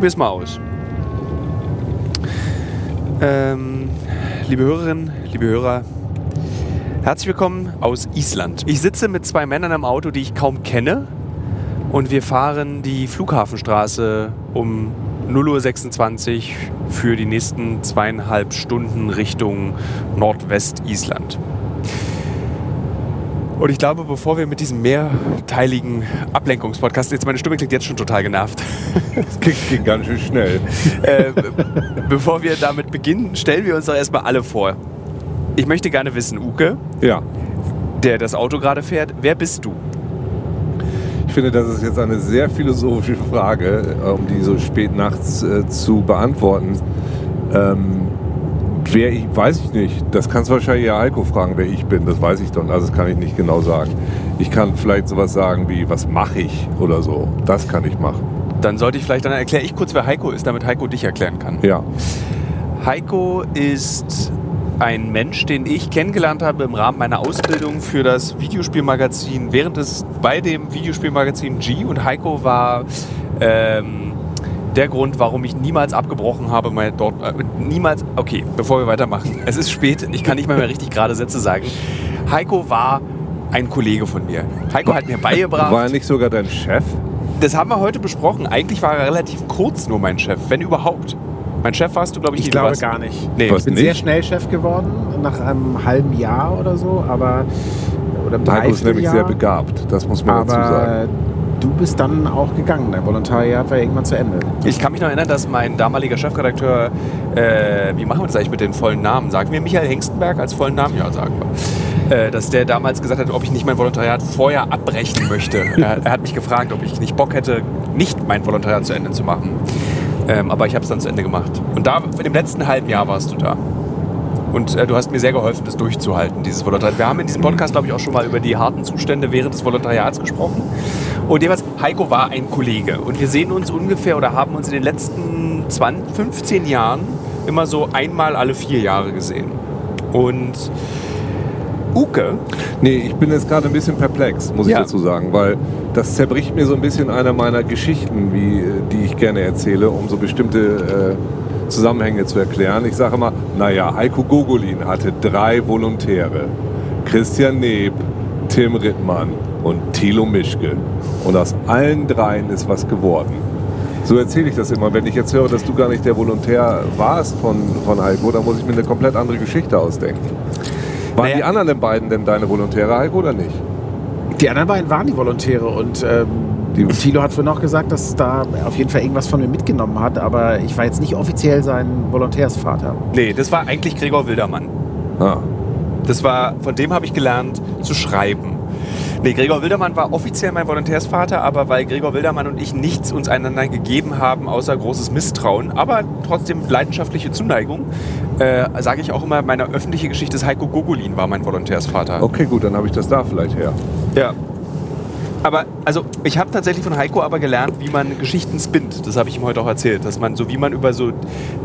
probier's mal aus. Ähm, liebe Hörerinnen, liebe Hörer, herzlich willkommen aus Island. Ich sitze mit zwei Männern im Auto, die ich kaum kenne. Und wir fahren die Flughafenstraße um 0.26 Uhr für die nächsten zweieinhalb Stunden Richtung Nordwest-Island. Und ich glaube, bevor wir mit diesem mehrteiligen Ablenkungspodcast, jetzt meine Stimme klingt jetzt schon total genervt. Das ging, ganz schön schnell. äh, bevor wir damit beginnen, stellen wir uns doch erstmal alle vor. Ich möchte gerne wissen, Uke, Ja, der das Auto gerade fährt, wer bist du? ich finde, das ist jetzt eine sehr philosophische Frage, um die so spät nachts äh, zu beantworten. Ähm, wer ich, weiß ich nicht. Das kannst du wahrscheinlich ja Heiko fragen, wer ich bin. Das weiß ich doch. Also das kann ich nicht genau sagen. Ich kann vielleicht sowas sagen wie, was mache ich oder so. Das kann ich machen. Dann sollte ich vielleicht, dann erkläre ich kurz, wer Heiko ist, damit Heiko dich erklären kann. Ja. Heiko ist ein Mensch, den ich kennengelernt habe im Rahmen meiner Ausbildung für das Videospielmagazin, während es bei dem Videospielmagazin G und Heiko war ähm, der Grund, warum ich niemals abgebrochen habe, mal dort äh, niemals. Okay, bevor wir weitermachen, es ist spät, ich kann nicht mal mehr richtig gerade Sätze sagen. Heiko war ein Kollege von mir. Heiko hat mir beigebracht. War er nicht sogar dein Chef? Das haben wir heute besprochen. Eigentlich war er relativ kurz nur mein Chef, wenn überhaupt. Mein Chef warst du, glaube ich, Ich glaube warst- gar nicht. Nee? Ich bin nicht? sehr schnell Chef geworden, nach einem halben Jahr oder so, aber oder Heiko ist nämlich sehr begabt. Das muss man dazu sagen. Aber du bist dann auch gegangen. Dein Volontariat war irgendwann zu Ende. Ich kann mich noch erinnern, dass mein damaliger Chefredakteur, äh, wie machen wir das eigentlich mit den vollen Namen? Sagen wir Michael Hengstenberg als vollen Namen? Ja, sagen wir. Äh, dass der damals gesagt hat, ob ich nicht mein Volontariat vorher abbrechen möchte. er, er hat mich gefragt, ob ich nicht Bock hätte, nicht mein Volontariat zu Ende zu machen. Ähm, aber ich habe es dann zu Ende gemacht. Und da, in dem letzten halben Jahr warst du da. Und äh, du hast mir sehr geholfen, das durchzuhalten, dieses Volontariat. Wir haben in diesem Podcast, glaube ich, auch schon mal über die harten Zustände während des Volontariats gesprochen. Und jeweils, Heiko war ein Kollege. Und wir sehen uns ungefähr oder haben uns in den letzten 20, 15 Jahren immer so einmal alle vier Jahre gesehen. Und Uke, Nee, ich bin jetzt gerade ein bisschen perplex, muss ich Ja. dazu sagen, weil das zerbricht mir so ein bisschen einer meiner Geschichten, wie, äh, die ich gerne erzähle, um so bestimmte äh, Zusammenhänge zu erklären. Ich sage immer, naja, Heiko Gogolin hatte drei Volontäre. Christian Neb, Tim Rittmann und Thilo Mischke. Und aus allen dreien ist was geworden. So erzähle ich das immer. Wenn ich jetzt höre, dass du gar nicht der Volontär warst von, von Heiko, dann muss ich mir eine komplett andere Geschichte ausdenken. Waren Naja. die anderen beiden denn deine Volontäre, Heiko, oder nicht? Die anderen beiden waren die Volontäre und ähm, Die- Thilo hat vorhin noch gesagt, dass da auf jeden Fall irgendwas von mir mitgenommen hat, aber ich war jetzt nicht offiziell sein Volontärsvater. nee, das war eigentlich Gregor Wildermann. Ah. Das war, von dem habe ich gelernt zu schreiben. Nee, Gregor Wildermann war offiziell mein Volontärsvater, aber weil Gregor Wildermann und ich nichts uns einander gegeben haben, außer großes Misstrauen, aber trotzdem leidenschaftliche Zuneigung, äh, sage ich auch immer, meine öffentliche Geschichte ist Heiko Gogolin war mein Volontärsvater. Okay, gut, dann habe ich das da vielleicht her. Ja. Aber, also, ich habe tatsächlich von Heiko aber gelernt, wie man Geschichten spinnt. Das habe ich ihm heute auch erzählt. Dass man, so wie man über so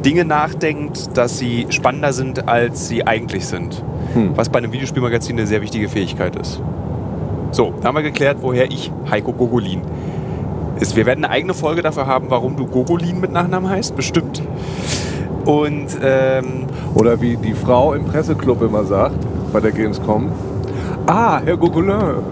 Dinge nachdenkt, dass sie spannender sind, als sie eigentlich sind. Hm. Was bei einem Videospielmagazin eine sehr wichtige Fähigkeit ist. So, da haben wir geklärt, woher ich Heiko Gogolin ist. Wir werden eine eigene Folge dafür haben, warum du Gogolin mit Nachnamen heißt, bestimmt. Und ähm, Oder wie die Frau im Presseclub immer sagt, bei der Gamescom. Ah, Herr Gogolin.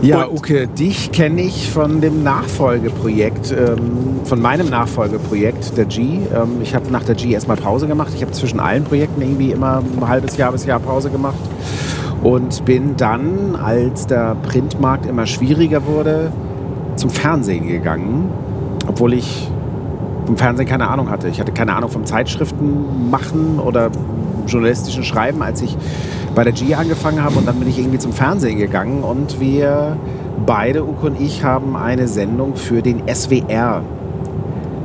Ja, Uke, dich kenne ich von dem Nachfolgeprojekt, ähm, von meinem Nachfolgeprojekt, der G. Ähm, ich habe nach der G erstmal Pause gemacht. Ich habe zwischen allen Projekten irgendwie immer ein halbes Jahr bis Jahr Pause gemacht. Und bin dann, als der Printmarkt immer schwieriger wurde, zum Fernsehen gegangen. Obwohl ich vom Fernsehen keine Ahnung hatte. Ich hatte keine Ahnung vom Zeitschriften machen oder journalistischen Schreiben, als ich bei der G angefangen habe. Und dann bin ich irgendwie zum Fernsehen gegangen und wir beide, Uko und ich, haben eine Sendung für den SWR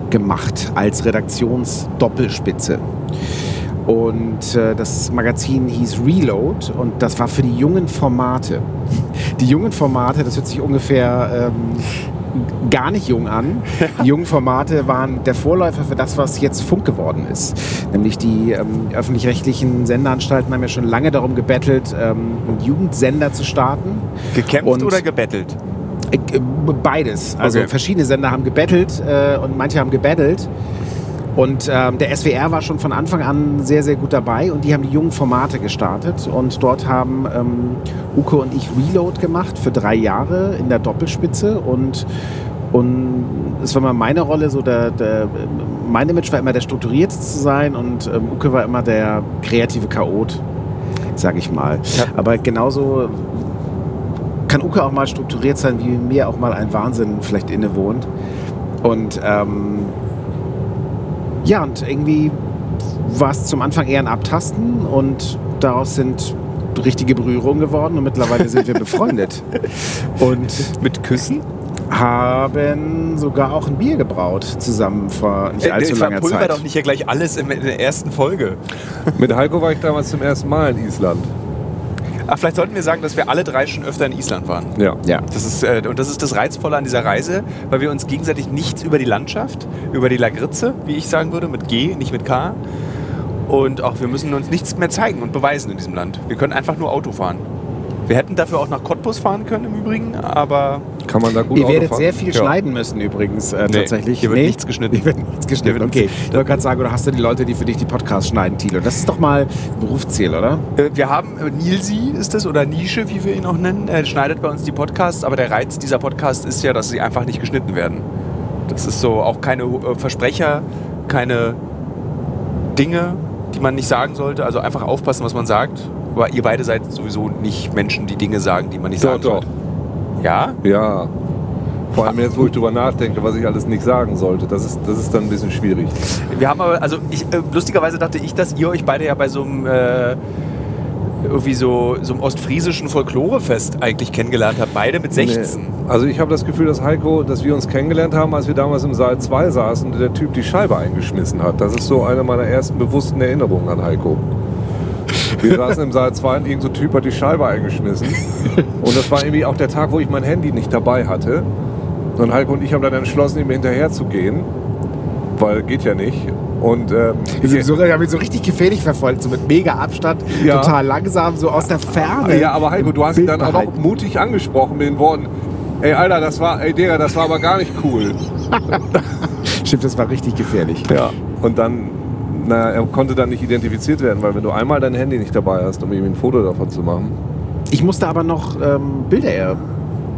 gemacht als Redaktionsdoppelspitze. Und äh, das Magazin hieß Reload und das war für die jungen Formate. Die jungen Formate, das hört sich ungefähr ähm, gar nicht jung an. Die jungen Formate waren der Vorläufer für das, was jetzt Funk geworden ist. Nämlich die ähm, öffentlich-rechtlichen Sendeanstalten haben ja schon lange darum gebettelt, ähm, einen Jugendsender zu starten. gekämpft Und- oder gebettelt? Äh, Beides. Also Okay. verschiedene Sender haben gebettelt äh, und manche haben gebettelt. Und ähm, der SWR war schon von Anfang an sehr, sehr gut dabei und die haben die jungen Formate gestartet. Und dort haben ähm, Uke und ich Reload gemacht für drei Jahre in der Doppelspitze. Und, und es war mal meine Rolle, so der, der, mein Image war immer der strukturiert zu sein und ähm, Uke war immer der kreative Chaot, sag ich mal. Ja. Aber genauso kann Uke auch mal strukturiert sein, wie mir auch mal ein Wahnsinn vielleicht innewohnt. Und ähm, ja, und irgendwie war es zum Anfang eher ein Abtasten und daraus sind richtige Berührungen geworden und mittlerweile sind wir befreundet. Und Mit Küssen? haben sogar auch ein Bier gebraut zusammen vor nicht allzu langer verpulver Zeit. doch nicht hier gleich alles in, in der ersten Folge. Mit Heiko war ich damals zum ersten Mal in Island. Ach, vielleicht sollten wir sagen, dass wir alle drei schon öfter in Island waren. Ja. Ja. Das ist, äh, und das ist das Reizvolle an dieser Reise, weil wir uns gegenseitig nichts über die Landschaft, über die Lagritze, wie ich sagen würde, mit G, nicht mit K. Und auch wir müssen uns nichts mehr zeigen und beweisen in diesem Land. Wir können einfach nur Auto fahren. Wir hätten dafür auch nach Cottbus fahren können im Übrigen, aber Kann man da gut Ihr Auto werdet fahren? sehr viel Ja. schneiden müssen übrigens äh, Nee, tatsächlich. hier wird nichts geschnitten. Hier wird nichts geschnitten. Wird Okay. Ich wollte gerade sagen, oder hast du die Leute, die für dich die Podcasts schneiden, Thilo? Das ist doch mal ein Berufsziel, oder? äh, wir haben äh, Nilsi ist es oder Nische, wie wir ihn auch nennen, er schneidet bei uns die Podcasts, aber der Reiz dieser Podcast ist ja, dass sie einfach nicht geschnitten werden. Das ist so auch keine äh, Versprecher, keine Dinge, die man nicht sagen sollte. Also einfach aufpassen, was man sagt. Aber ihr beide seid sowieso nicht Menschen, die Dinge sagen, die man nicht Doch, sagen doch. sollte. Ja? Ja. Vor allem jetzt, wo ich drüber nachdenke, was ich alles nicht sagen sollte. Das ist, das ist dann ein bisschen schwierig. Wir haben aber, also ich, äh, lustigerweise dachte ich, dass ihr euch beide ja bei so einem äh, irgendwie so, so einem ostfriesischen Folklorefest eigentlich kennengelernt habt. Beide mit 16. Nee. Also ich habe das Gefühl, dass Heiko, dass wir uns kennengelernt haben, als wir damals im Saal 2 saßen und der Typ die Scheibe eingeschmissen hat. Das ist so eine meiner ersten bewussten Erinnerungen an Heiko. Wir saßen im Saal 2 und irgend so Typ hat die Scheibe eingeschmissen. Und das war irgendwie auch der Tag, wo ich mein Handy nicht dabei hatte. Und Heiko und ich haben dann entschlossen, ihm hinterher zu gehen. Weil geht ja nicht. Und ähm, Wir sind so, wir haben ihn so richtig gefährlich verfolgt, so mit mega Abstand, Ja. total langsam, so aus der Ferne. Ja, aber Heiko, du hast ihn dann auch mutig angesprochen mit den Worten, ey Alter, das war, ey Digga, das war aber gar nicht cool. Stimmt, das war richtig gefährlich. Ja. Und dann, naja, er konnte dann nicht identifiziert werden, weil wenn du einmal dein Handy nicht dabei hast, um ihm ein Foto davon zu machen. Ich musste aber noch ähm, Bilder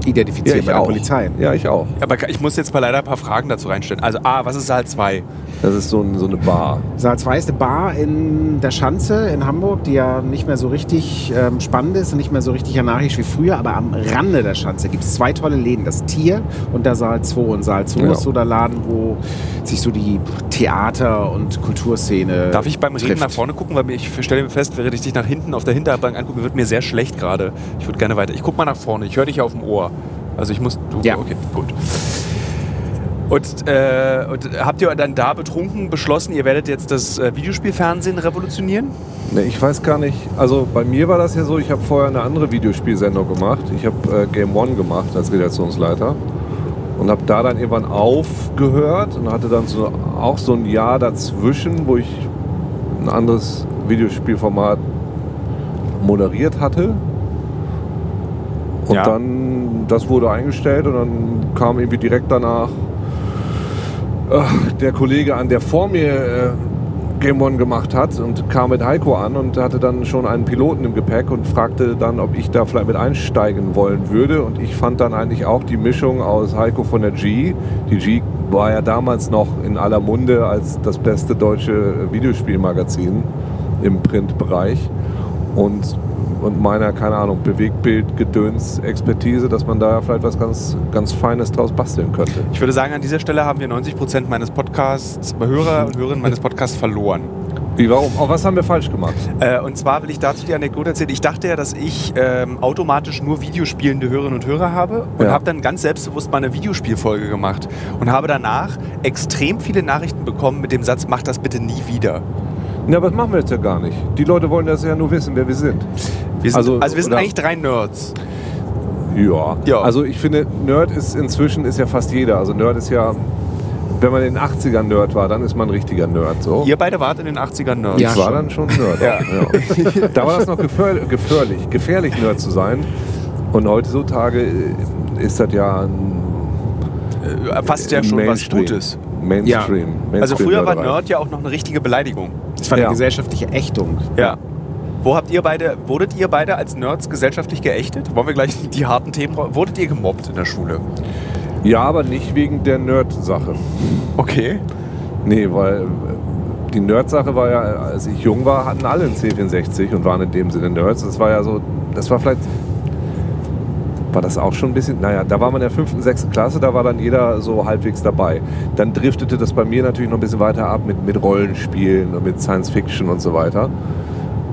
identifizieren bei der Polizei. Ja, ich auch. Aber ich muss jetzt mal leider ein paar Fragen dazu reinstellen. Also A, was ist Saal 2? Das ist so, ein, so eine Bar. Saal 2 ist eine Bar in der Schanze in Hamburg, die ja nicht mehr so richtig ähm, spannend ist und nicht mehr so richtig anarchisch wie früher, aber am Rande der Schanze gibt es zwei tolle Läden, das Tier und der Saal 2. Und Saal 2 Ja. ist so der Laden, wo sich so die Theater- und Kulturszene Darf ich beim Reden trifft. nach vorne gucken? Weil ich stelle mir fest, während ich dich nach hinten auf der Hinterbank angucke, wird mir sehr schlecht gerade. Ich würde gerne weiter. Ich guck mal nach vorne. Ich höre dich auf dem Ohr. Also ich muss. Du, Ja. Okay, gut. Und, äh, und habt ihr dann da betrunken beschlossen, ihr werdet jetzt das äh, Videospielfernsehen revolutionieren? Ne, ich weiß gar nicht. Also bei mir war das ja so, ich habe vorher eine andere Videospielsendung gemacht. Ich habe äh, Game One gemacht als Redaktionsleiter. Und habe da dann irgendwann aufgehört und hatte dann so, auch so ein Jahr dazwischen, wo ich ein anderes Videospielformat moderiert hatte. Und Ja. dann, das wurde eingestellt und dann kam irgendwie direkt danach äh, der Kollege an, der vor mir äh, Game One gemacht hat und kam mit Heiko an und hatte dann schon einen Piloten im Gepäck und fragte dann, ob ich da vielleicht mit einsteigen wollen würde. Und ich fand dann eigentlich auch die Mischung aus Heiko von der G. Die G war ja damals noch in aller Munde als das beste deutsche Videospielmagazin im Printbereich. Und, und meiner, keine Ahnung, Bewegtbild, Gedöns, Expertise, dass man da vielleicht was ganz, ganz Feines draus basteln könnte. Ich würde sagen, an dieser Stelle haben wir 90 Prozent meines Podcasts, Hörer und Hörerinnen meines Podcasts verloren. Wie, warum? Auch was haben wir falsch gemacht? Äh, und zwar will ich dazu die Anekdote erzählen. Ich dachte ja, dass ich ähm, automatisch nur Videospielende Hörerinnen und Hörer habe und Ja. habe dann ganz selbstbewusst mal eine Videospielfolge gemacht und habe danach extrem viele Nachrichten bekommen mit dem Satz, mach das bitte nie wieder. Ja, aber das machen wir jetzt ja gar nicht. Die Leute wollen das ja nur wissen, wer wir sind. Wir sind, also, Also, wir sind eigentlich drei Nerds. Ja. Ja. Also ich finde, Nerd ist inzwischen ist ja fast jeder. Also Nerd ist ja, wenn man in den 80ern Nerd war, dann ist man ein richtiger Nerd. So. Ihr beide wart in den 80ern Nerds. Ja, ich war schon. dann schon Nerd. Ja. Ja. Da war das noch gefähr- gefährlich, gefährlich Nerd zu sein. Und heutzutage äh, ist das ja ein Äh, Fast ja schon was Mainstream. Mainstream. Also früher war Nerd. Ja auch noch eine richtige Beleidigung. Das war eine Ja. gesellschaftliche Ächtung. Ja. Wo habt ihr beide, wurdet ihr beide als Nerds gesellschaftlich geächtet? Wollen wir gleich die harten Themen, wurdet ihr gemobbt in der Schule? Ja, aber nicht wegen der Nerd-Sache. Okay. Nee, weil äh, die Nerd-Sache war ja, als ich jung war, hatten alle einen C64 und waren in dem Sinne Nerds. Das war ja so, das war vielleicht, war das auch schon ein bisschen, naja, da war man in der fünften, sechsten Klasse, da war dann jeder so halbwegs dabei. Dann driftete das bei mir natürlich noch ein bisschen weiter ab mit, mit Rollenspielen und mit Science Fiction und so weiter.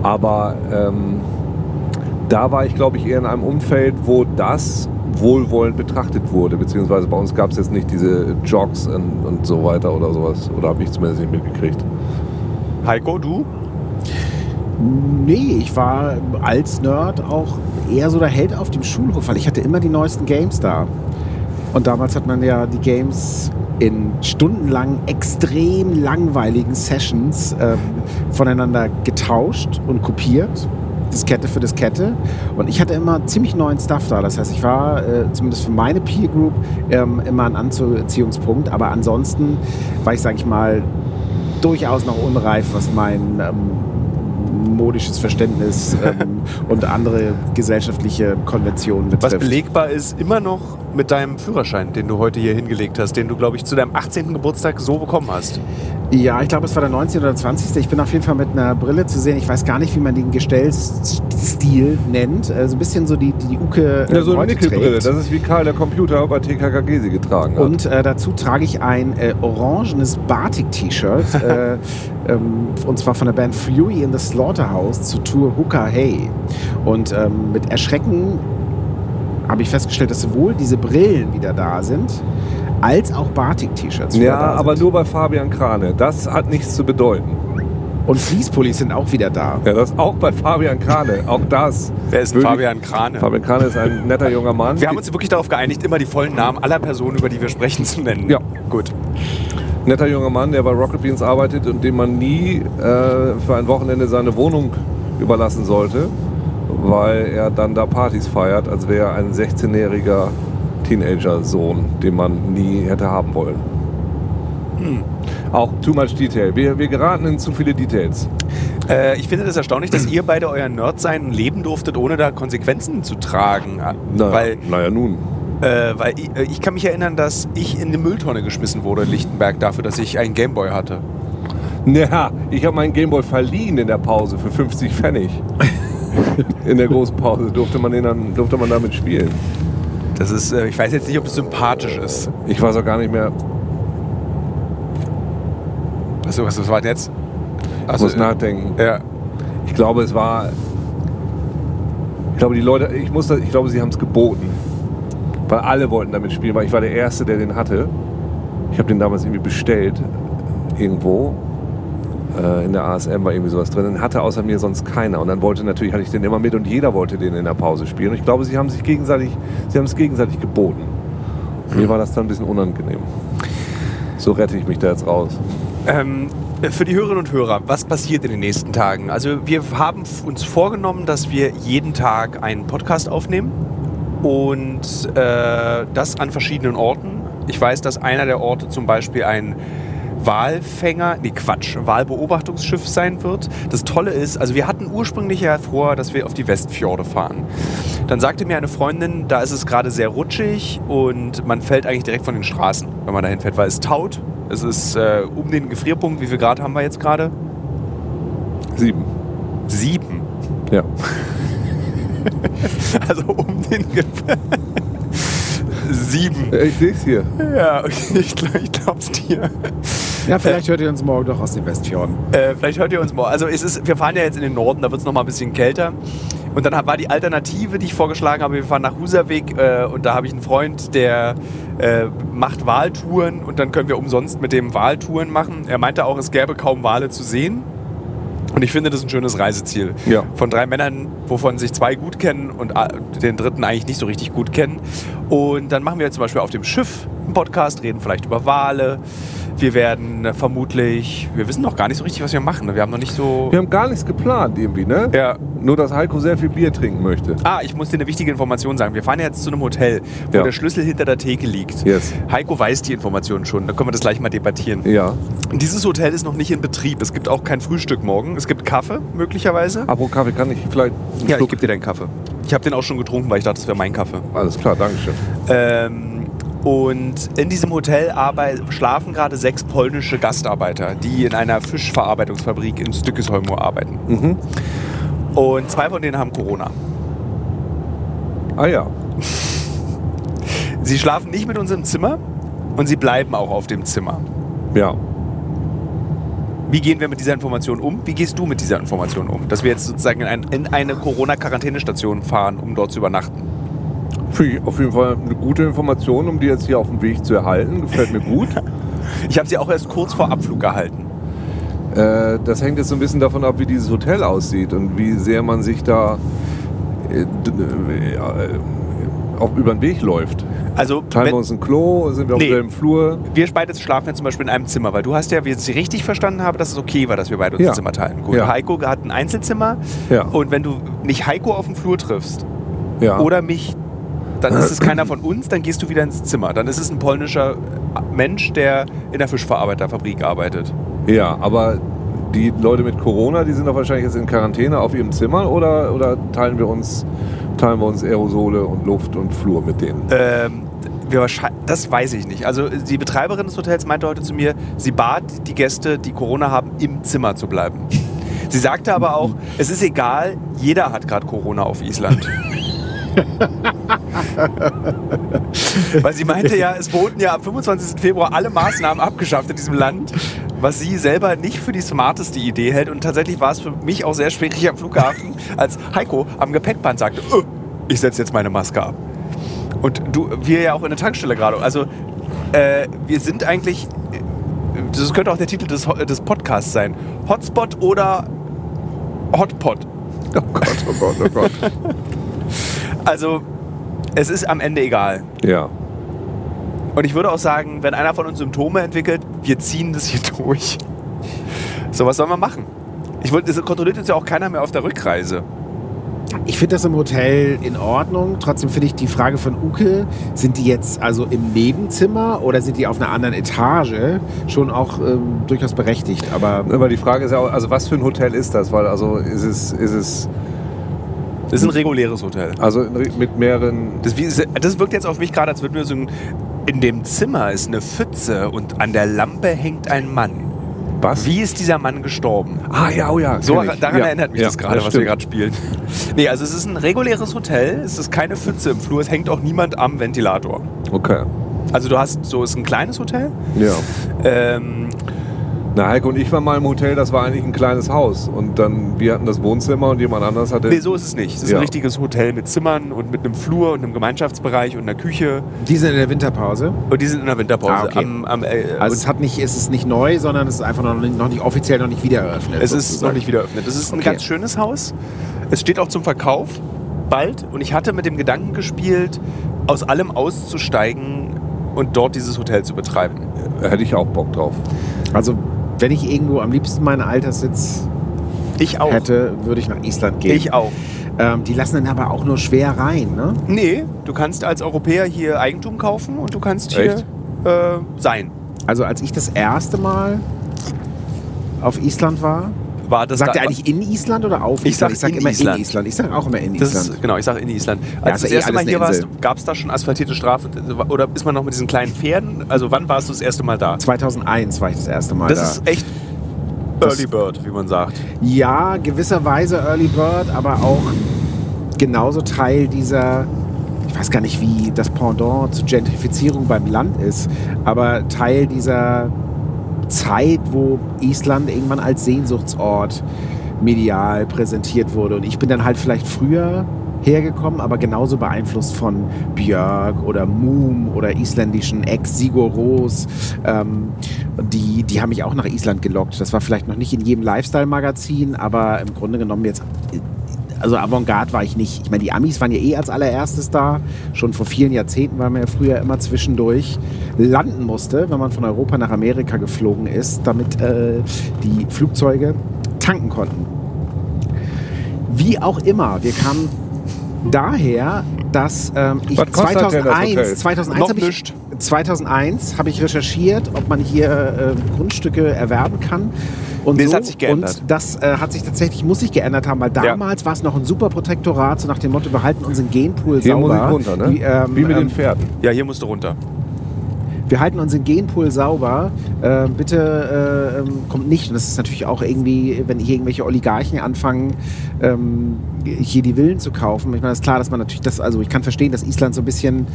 Aber ähm, da war ich, glaube ich, eher in einem Umfeld, wo das wohlwollend betrachtet wurde. Beziehungsweise bei uns gab es jetzt nicht diese Jogs und, und so weiter oder sowas. Oder habe ich zumindest nicht mitgekriegt. Heiko, du? Nee, ich war als Nerd auch eher so der Held auf dem Schulhof, weil ich hatte immer die neuesten Games da. Und damals hat man ja die Games in stundenlangen, extrem langweiligen Sessions ähm, voneinander getauscht und kopiert. Diskette für Diskette. Und ich hatte immer ziemlich neuen Stuff da. Das heißt, ich war äh, zumindest für meine Peer Group ähm, immer ein Anziehungspunkt. Aber ansonsten war ich, sage ich mal, durchaus noch unreif, was mein ähm, modisches Verständnis ähm, und andere gesellschaftliche Konventionen Was betrifft. belegbar ist, immer noch mit deinem Führerschein, den du heute hier hingelegt hast, den du, glaube ich, zu deinem 18. Geburtstag so bekommen hast. Ja, ich glaube, es war der 19. oder 20. Ich bin auf jeden Fall mit einer Brille zu sehen. Ich weiß gar nicht, wie man den Gestellstil nennt. Also ein bisschen so die, die, Uke äh, Ja, so eine Nickelbrille. Das ist wie Karl der Computer bei TKKG sie getragen hat. Und äh, dazu trage ich ein äh, orangenes Batik-T-Shirt. äh, ähm, und zwar von der Band Fury in the Slaughterhouse zur Tour Hooker Hey. Und ähm, mit Erschrecken habe ich festgestellt, dass sowohl diese Brillen wieder da sind, als auch Batik-T-Shirts wieder ja, da aber sind. nur bei Fabian Krane. Das hat nichts zu bedeuten. Und Fließpullis sind auch wieder da. Ja, das auch bei Fabian Krane. Auch das. Wer ist Fabian Krane? Fabian Krane ist ein netter junger Mann. Wir haben uns wirklich darauf geeinigt, immer die vollen Namen aller Personen, über die wir sprechen, zu nennen. Ja. Gut. netter junger Mann, der bei Rocket Beans arbeitet und dem man nie äh, für ein Wochenende seine Wohnung überlassen sollte, weil er dann da Partys feiert, als wäre er ein 16-jähriger Teenager-Sohn, den man nie hätte haben wollen. Auch too much detail. Wir, wir geraten in zu viele Details. Äh, ich finde das erstaunlich, dass ihr beide euer Nerdsein leben durftet, ohne da Konsequenzen zu tragen. Äh, Na, Weil, naja, nun. äh, weil ich, äh, ich kann mich erinnern, dass ich in eine Mülltonne geschmissen wurde in Lichtenberg dafür, dass ich einen Gameboy hatte. Ja, ich habe meinen Gameboy verliehen in der Pause für 50 Pfennig. in der Großpause durfte man, den dann, durfte man damit spielen. Das ist, äh, ich weiß jetzt nicht, ob das sympathisch ist. Ich weiß auch gar nicht mehr, Achso, was, was war denn jetzt? ich Achso, muss nachdenken. ja. Ich glaube, es war. Ich glaube, die Leute, ich, muss das, ich glaube, sie haben es geboten. Weil alle wollten damit spielen, weil ich war der Erste, der den hatte. Ich habe den damals irgendwie bestellt, irgendwo. Äh, in der ASM war irgendwie sowas drin. Den hatte außer mir sonst keiner. Und dann wollte natürlich, hatte ich den immer mit und jeder wollte den in der Pause spielen. Und ich glaube, sie haben sich gegenseitig, sie haben es gegenseitig geboten. Mir war das dann ein bisschen unangenehm. So rette ich mich da jetzt raus. Ähm, für die Hörerinnen und Hörer, was passiert in den nächsten Tagen? Also wir haben uns vorgenommen, dass wir jeden Tag einen Podcast aufnehmen und äh, das an verschiedenen Orten. Ich weiß, dass einer der Orte zum Beispiel ein Walfänger, nee Quatsch, Walbeobachtungsschiff sein wird. Das Tolle ist, also wir hatten ursprünglich ja vor, dass wir auf die Westfjorde fahren. Dann sagte mir eine Freundin, da ist es gerade sehr rutschig und man fällt eigentlich direkt von den Straßen, wenn man dahin fährt, weil es taut. Es ist äh, um den Gefrierpunkt, wie viel Grad haben wir jetzt gerade? Sieben. Sieben. Ja. Also um den Gefrierpunkt. Sieben. Ich sehe es hier. Ja, okay, ich, ich glaub's dir. Ja, vielleicht hört ihr uns morgen doch aus den Westfjorden. Äh, vielleicht hört ihr uns mal. Also es ist, wir fahren ja jetzt in den Norden, da wird es noch mal ein bisschen kälter. Und dann war die Alternative, die ich vorgeschlagen habe, wir fahren nach Husavik äh, und da habe ich einen Freund, der äh, macht Waltouren und dann können wir umsonst mit dem Waltouren machen. Er meinte auch, es gäbe kaum Wale zu sehen. Und ich finde das ein schönes Reiseziel. Ja. Von drei Männern, wovon sich zwei gut kennen und den dritten eigentlich nicht so richtig gut kennen. Und dann machen wir zum Beispiel auf dem Schiff einen Podcast, reden vielleicht über Wale. Wir werden vermutlich, wir wissen noch gar nicht so richtig, was wir machen. ne? Wir haben noch nicht so. Wir haben gar nichts geplant irgendwie, ne? Ja. Nur, dass Heiko sehr viel Bier trinken möchte. Ah, ich muss dir eine wichtige Information sagen. Wir fahren jetzt zu einem Hotel, wo Ja. der Schlüssel hinter der Theke liegt. Yes. Heiko weiß die Information schon. Dann können wir das gleich mal debattieren. Ja. Dieses Hotel ist noch nicht in Betrieb. Es gibt auch kein Frühstück morgen. Es gibt Kaffee, möglicherweise. Apropos Kaffee, kann ich vielleicht Ja, ich Schluck- gebe dir deinen Kaffee. Ich habe den auch schon getrunken, weil ich dachte, das wäre mein Kaffee. Alles klar, Dankeschön. Ähm, und in diesem Hotel schlafen gerade sechs polnische Gastarbeiter, die in einer Fischverarbeitungsfabrik in Stückesholmo arbeiten. Mhm. Und zwei von denen haben Corona. Ah ja. Sie schlafen nicht mit uns im Zimmer und sie bleiben auch auf dem Zimmer. Ja. Wie gehen wir mit dieser Information um? Wie gehst du mit dieser Information um? Dass wir jetzt sozusagen in, ein, in eine Corona-Quarantänestation fahren, um dort zu übernachten. Finde ich auf jeden Fall eine gute Information, um die jetzt hier auf dem Weg zu erhalten. Gefällt mir gut. Ich habe sie auch erst kurz vor Abflug erhalten. Äh, das hängt jetzt so ein bisschen davon ab, wie dieses Hotel aussieht und wie sehr man sich da äh, äh, auf, über den Weg läuft. Also, Teilen wenn- wir uns ein Klo, sind wir auf Nee. demselben Flur? wir beide schlafen jetzt zum Beispiel in einem Zimmer, weil du hast ja, wie ich es richtig verstanden habe, dass es okay war, dass wir beide uns Ja. ein Zimmer teilen. Gut, Ja. Heiko hat ein Einzelzimmer Ja. und wenn du nicht Heiko auf dem Flur triffst Ja. oder mich, dann ist es keiner von uns, dann gehst du wieder ins Zimmer. Dann ist es ein polnischer Mensch, der in der Fischverarbeiterfabrik arbeitet. ja, aber die Leute mit Corona, die sind doch wahrscheinlich jetzt in Quarantäne auf ihrem Zimmer oder, oder teilen, wir uns, teilen wir uns Aerosole und Luft und Flur mit denen? Ähm, das weiß ich nicht. Also die Betreiberin des Hotels meinte heute zu mir, sie bat die Gäste, die Corona haben, im Zimmer zu bleiben. Sie sagte aber auch, es ist egal, jeder hat gerade Corona auf Island. Weil sie meinte ja, es wurden ja am 25. Februar alle Maßnahmen abgeschafft in diesem Land, was sie selber nicht für die smarteste Idee hält. Und tatsächlich war es für mich auch sehr schwierig am Flughafen, als Heiko am Gepäckband sagte, "Ö, ich setze jetzt meine Maske ab. Und du, wir ja auch in der Tankstelle gerade. Also äh, wir sind eigentlich, äh, das könnte auch der Titel des, des Podcasts sein, Hotspot oder Hotpot. Oh Gott, oh Gott, oh Gott. Also es ist am Ende egal. ja. Und ich würde auch sagen, wenn einer von uns Symptome entwickelt, wir ziehen das hier durch. So, was sollen wir machen? Ich wollte, es kontrolliert uns ja auch keiner mehr auf der Rückreise. Ich finde das im Hotel in Ordnung. Trotzdem finde ich die Frage von Uke, sind die jetzt also im Nebenzimmer oder sind die auf einer anderen Etage schon auch ähm, durchaus berechtigt. Aber Aber die Frage ist ja auch, also was für ein Hotel ist das? Weil also ist es, ist es Das ist ein reguläres Hotel. also mit mehreren. Das, das wirkt jetzt auf mich gerade, als würden wir so ein, in dem Zimmer ist eine Pfütze und an der Lampe hängt ein Mann. Was? Wie ist dieser Mann gestorben? Ah ja, oh ja. So, daran ja. erinnert mich ja, das gerade, was wir gerade spielen. Nee, also es ist ein reguläres Hotel, es ist keine Pfütze im Flur, es hängt auch niemand am Ventilator. Okay. Also du hast, so ist ein kleines Hotel. Ja. Ähm, Na, Heiko und ich waren mal im Hotel, das war eigentlich ein kleines Haus. Und dann, wir hatten das Wohnzimmer und jemand anderes hatte. nee, so ist es nicht. Es ist Ja. ein richtiges Hotel mit Zimmern und mit einem Flur und einem Gemeinschaftsbereich und einer Küche. die sind in der Winterpause. Und die sind in der Winterpause. Ah, okay. am, am, äh, Also es, hat nicht, es ist nicht neu, sondern es ist einfach noch nicht, noch nicht offiziell noch nicht wieder eröffnet. es ist noch nicht wieder eröffnet. Es ist ein Okay. ganz schönes Haus. Es steht auch zum Verkauf bald. Und ich hatte mit dem Gedanken gespielt, aus allem auszusteigen und dort dieses Hotel zu betreiben. Hätte ich auch Bock drauf. Also wenn ich irgendwo am liebsten meinen Alterssitz Ich auch. hätte, würde ich nach Island gehen. Ich auch. Ähm, die lassen dann aber auch nur schwer rein, ne? Nee, du kannst als Europäer hier Eigentum kaufen und du kannst hier äh, sein. Also als ich das erste Mal auf Island war, War das sagt da, er eigentlich in Island oder auf Island? ich sag in immer Island. in Island. Ich sage auch immer in Das Island. ist, genau, ich sage in Island. Als ja das eh erste Mal alles hier warst, gab es da schon asphaltierte Straßen? Oder ist man noch mit diesen kleinen Pferden? Also wann warst du das erste Mal da? 2001 war ich das erste Mal Das da. ist echt Das- Early Bird, wie man sagt. Ja, gewisserweise Early Bird, aber auch genauso Teil dieser, ich weiß gar nicht, wie das Pendant zur Gentrifizierung beim Land ist, aber Teil dieser Zeit, wo Island irgendwann als Sehnsuchtsort medial präsentiert wurde. Und ich bin dann halt vielleicht früher hergekommen, aber genauso beeinflusst von Björk oder Moom oder isländischen Ex-Sigur Ros. Ähm, die, die haben mich auch nach Island gelockt. Das war vielleicht noch nicht in jedem Lifestyle-Magazin, aber im Grunde genommen jetzt also Avantgarde war ich nicht. Ich meine, die Amis waren ja eh als allererstes da. Schon vor vielen Jahrzehnten, weil man ja früher immer zwischendurch landen musste, wenn man von Europa nach Amerika geflogen ist, damit äh, die Flugzeuge tanken konnten. Wie auch immer, wir kamen daher, dass ähm, ich Was kostet denn das Hotel? 2001, 2001 Noch habe ich, nicht. 2001 habe ich recherchiert, ob man hier äh, Grundstücke erwerben kann. Und Nee, so. hat sich geändert. Und das äh, hat sich tatsächlich, muss sich geändert haben, weil Ja. damals war es noch ein super Protektorat, so nach dem Motto, wir halten unseren Genpool Hier sauber. muss ich runter, ne? Wie, ähm, Wie mit ähm, den Pferden. Ja, hier musst du runter. Wir halten unseren Genpool sauber. Äh, bitte äh, ähm, kommt nicht. Und das ist natürlich auch irgendwie, wenn hier irgendwelche Oligarchen anfangen, ähm, hier die Villen zu kaufen. Ich meine, es ist klar, dass man natürlich das, also ich kann verstehen, dass Island so ein bisschen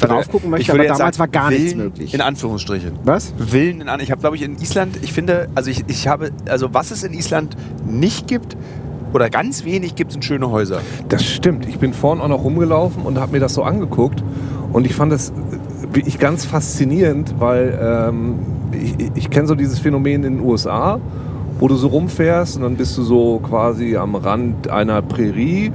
drauf gucken möchte, aber damals sagen, war gar nichts Villen möglich. In Anführungsstrichen. Was? Willen in an. Ich habe, glaube ich, in Island, ich finde, also ich, ich habe, also was es in Island nicht gibt oder ganz wenig gibt, sind schöne Häuser. Das stimmt. Ich bin vorhin auch noch rumgelaufen und habe mir das so angeguckt. Und ich fand das wirklich ganz faszinierend, weil ähm, ich, ich kenne so dieses Phänomen in den USA, wo du so rumfährst und dann bist du so quasi am Rand einer Prärie.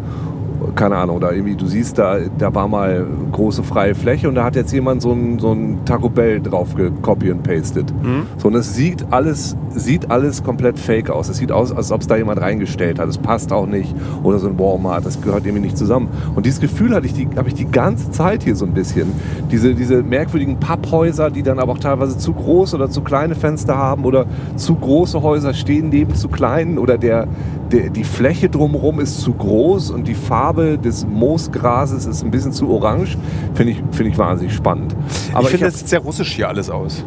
Keine Ahnung, oder irgendwie, du siehst, da, da war mal große freie Fläche und da hat jetzt jemand so ein, so ein Taco Bell drauf gecopy and pasted. So, und es sieht alles, sieht alles komplett fake aus. Es sieht aus, als ob es da jemand reingestellt hat. Es passt auch nicht. Oder so ein Walmart, das gehört irgendwie nicht zusammen. Und dieses Gefühl hatte ich die, habe ich die ganze Zeit hier so ein bisschen. Diese, diese merkwürdigen Papphäuser, die dann aber auch teilweise zu große oder zu kleine Fenster haben oder zu große Häuser stehen neben zu kleinen oder der, der, die Fläche drumherum ist zu groß und die Farbe des Moosgrases ist ein bisschen zu orange. Finde ich, finde ich wahnsinnig spannend. Aber ich finde, das sieht sehr russisch hier alles aus.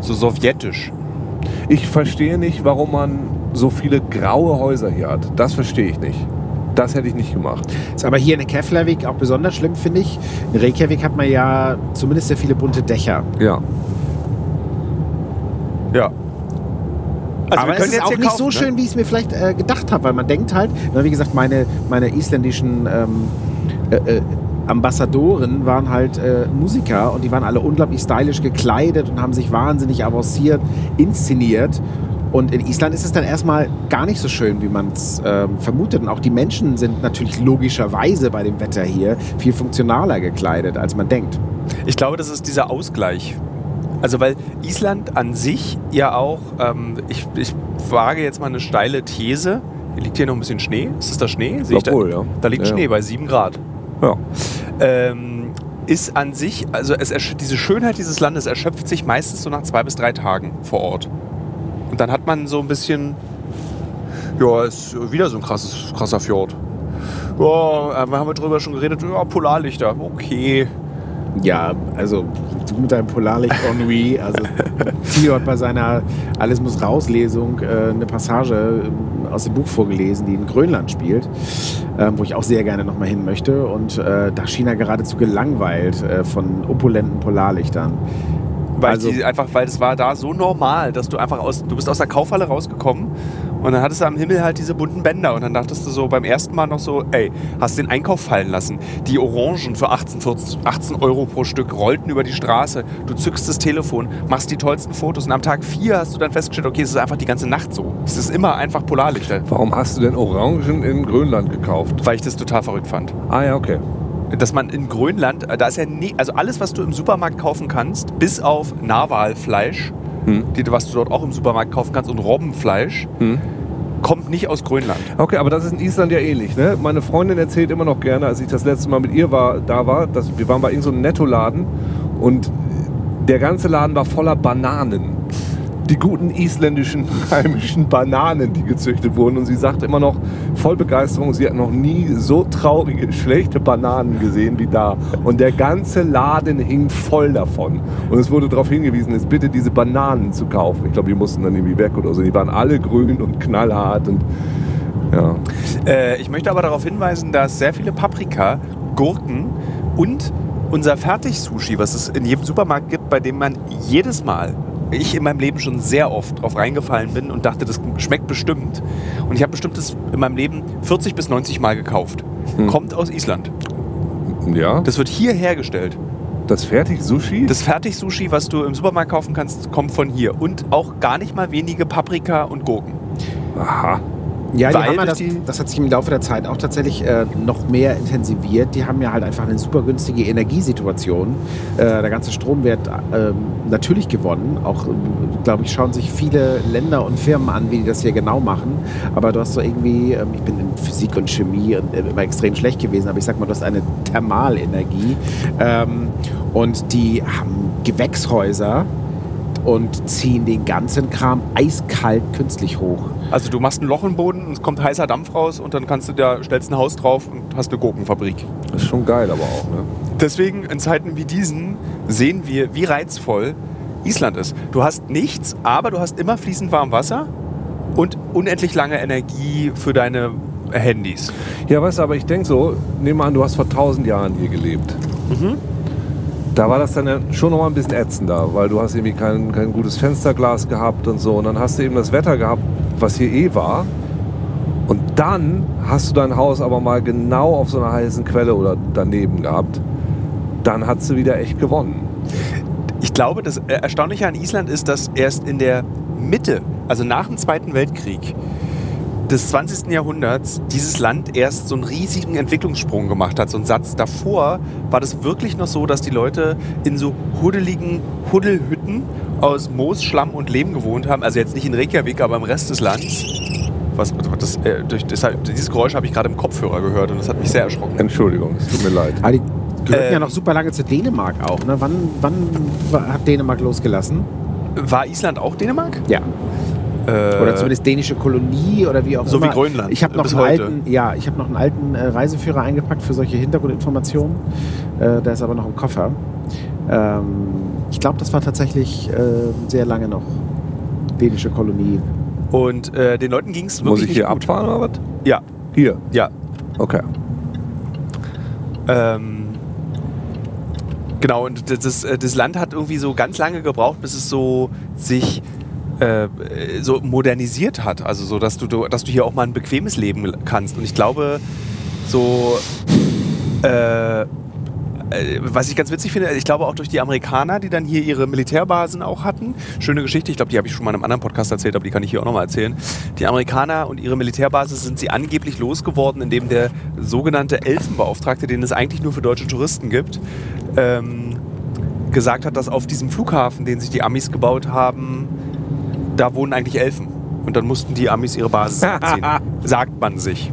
So sowjetisch. Ich verstehe nicht, warum man so viele graue Häuser hier hat. Das verstehe ich nicht. Das hätte ich nicht gemacht. Ist aber hier in Keflavik auch besonders schlimm, finde ich. In Reykjavik hat man ja zumindest sehr viele bunte Dächer. Ja. Ja. Also aber es ist auch nicht so schön, wie ich es mir vielleicht äh, gedacht habe, weil man denkt halt, na, wie gesagt, meine, meine isländischen ähm, äh, äh, Ambassadoren waren halt äh, Musiker und die waren alle unglaublich stylisch gekleidet und haben sich wahnsinnig avanciert, inszeniert. Und in Island ist es dann erstmal gar nicht so schön, wie man es ähm, vermutet. Und auch die Menschen sind natürlich logischerweise bei dem Wetter hier viel funktionaler gekleidet, als man denkt. Ich glaube, das ist dieser Ausgleich. Also weil Island an sich ja auch, ähm, ich, ich wage jetzt mal eine steile These. Hier liegt hier noch ein bisschen Schnee. Ist das da Schnee? Sehe ich da? Obwohl, ja. Da liegt Ja, Schnee ja. bei 7 Grad. Ja. Ähm, ist an sich, also es, diese Schönheit dieses Landes erschöpft sich meistens so nach zwei bis drei Tagen vor Ort. Und dann hat man so ein bisschen, ja, ist wieder so ein krasses, krasser Fjord. Ja, äh, wir haben drüber schon geredet, ja, Polarlichter, okay. Ja, also du mit deinem Polarlicht Ennui, also Tio hat bei seiner Alles muss raus Lesung äh, eine Passage ähm, aus dem Buch vorgelesen, die in Grönland spielt, ähm, wo ich auch sehr gerne nochmal hin möchte und äh, da schien er geradezu gelangweilt äh, von opulenten Polarlichtern. Weil Also- die einfach, weil es war da so normal, dass du einfach aus, du bist aus der Kaufhalle rausgekommen und dann hattest du am Himmel halt diese bunten Bänder und dann dachtest du so beim ersten Mal noch so, ey, hast den Einkauf fallen lassen. Die Orangen für 18, 14, 18 Euro pro Stück rollten über die Straße. Du zückst das Telefon, machst die tollsten Fotos und am Tag vier hast du dann festgestellt, okay, es ist einfach die ganze Nacht so. Es ist immer einfach Polarlichter, Warum hast du denn Orangen in Grönland gekauft? weil ich das total verrückt fand. Ah ja, okay. Dass man in Grönland, äh, da ist ja nie, also alles, was du im Supermarkt kaufen kannst, bis auf Narwalfleisch, Hm. die, was du dort auch im Supermarkt kaufen kannst, und Robbenfleisch, Hm. kommt nicht aus Grönland. Okay, aber das ist in Island ja ähnlich. Ne? Meine Freundin erzählt immer noch gerne, als ich das letzte Mal mit ihr war, da war, dass, wir waren bei irgendeinem so einem Nettoladen und der ganze Laden war voller Bananen. Die guten isländischen heimischen Bananen, die gezüchtet wurden. Und sie sagt immer noch voll Begeisterung, sie hat noch nie so traurige, schlechte Bananen gesehen wie da. Und der ganze Laden hing voll davon. Und es wurde darauf hingewiesen, jetzt bitte diese Bananen zu kaufen. Ich glaube, die mussten dann irgendwie weg oder so. Die waren alle grün und knallhart und ja. Äh, ich möchte aber darauf hinweisen, dass sehr viele Paprika, Gurken und unser Fertig-Sushi, was es in jedem Supermarkt gibt, bei dem man jedes Mal, ich in meinem Leben schon sehr oft drauf reingefallen bin und dachte, das schmeckt bestimmt. Und ich habe bestimmt das in meinem Leben 40 bis 90 Mal gekauft. Hm. Kommt aus Island. Ja, Das wird hier hergestellt. das Fertig-Sushi? Das Fertig-Sushi, was du im Supermarkt kaufen kannst, kommt von hier. Und auch gar nicht mal wenige Paprika und Gurken. Aha. Ja, die haben ja das, die- das hat sich im Laufe der Zeit auch tatsächlich äh, noch mehr intensiviert. Die haben ja halt einfach eine super günstige Energiesituation. Äh, der ganze Strom wird ähm, natürlich gewonnen. Auch, glaube ich, schauen sich viele Länder und Firmen an, wie die das hier genau machen. Aber du hast so irgendwie, ähm, ich bin in Physik und Chemie und, äh, immer extrem schlecht gewesen, aber ich sag mal, du hast eine Thermalenergie. Ähm, und die haben Gewächshäuser und ziehen den ganzen Kram eiskalt künstlich hoch. Also du machst ein Loch im Boden und es kommt heißer Dampf raus und dann kannst du da stellst ein Haus drauf und hast eine Gurkenfabrik. Das ist schon geil, aber auch. Ne? Deswegen in Zeiten wie diesen sehen wir, wie reizvoll Island ist. Du hast nichts, aber du hast immer fließend warm Wasser und unendlich lange Energie für deine Handys. Ja, weißt du, aber ich denke so, nehmen wir an, du hast vor tausend Jahren hier gelebt. Mhm. Da war das dann schon noch mal ein bisschen ätzender, weil du hast irgendwie kein, kein gutes Fensterglas gehabt und so. Und dann hast du eben das Wetter gehabt, was hier eh war. Und dann hast du dein Haus aber mal genau auf so einer heißen Quelle oder daneben gehabt. Dann hast du wieder echt gewonnen. Ich glaube, das Erstaunliche an Island ist, dass erst in der Mitte, also nach dem Zweiten Weltkrieg des 20. Jahrhunderts, dieses Land erst so einen riesigen Entwicklungssprung gemacht hat. So ein Satz davor war das wirklich noch so, dass die Leute in so huddeligen Huddelhütten aus Moos, Schlamm und Lehm gewohnt haben. Also jetzt nicht in Reykjavik, aber im Rest des Landes. Was, das, äh, durch, deshalb, dieses Geräusch habe ich gerade im Kopfhörer gehört und das hat mich sehr erschrocken. Entschuldigung, es tut mir leid. Aber die gehörten Ähm. ja noch super lange zu Dänemark auch. Ne? Wann, wann hat Dänemark losgelassen? War Island auch Dänemark? Ja. Äh, Oder zumindest dänische Kolonie oder wie auch so immer. wie Grönland, Ich habe noch, einen alten, ja, ich hab noch einen alten äh, Reiseführer eingepackt für solche Hintergrundinformationen. Äh, der ist aber noch im Koffer. Ähm, ich glaube, das war tatsächlich äh, sehr lange noch dänische Kolonie. Und äh, den Leuten ging es wirklich Muss ich hier gut. abfahren oder was? Ja, Hier, ja. okay. Ähm, genau, und das, das, äh, das Land hat irgendwie so ganz lange gebraucht, bis es so sich äh, so modernisiert hat. Also so, dass du, dass du hier auch mal ein bequemes Leben kannst. Und ich glaube, so äh, äh, was ich ganz witzig finde, ich glaube auch durch die Amerikaner, die dann hier ihre Militärbasen auch hatten. Schöne Geschichte, ich glaube, die habe ich schon mal in einem anderen Podcast erzählt, aber die kann ich hier auch nochmal erzählen. Die Amerikaner und ihre Militärbasis sind sie angeblich losgeworden, indem der sogenannte Elfenbeauftragte, den es eigentlich nur für deutsche Touristen gibt, ähm, gesagt hat, dass auf diesem Flughafen, den sich die Amis gebaut haben, da wohnen eigentlich Elfen. Und dann mussten die Amis ihre Basis beziehen. Sagt man sich.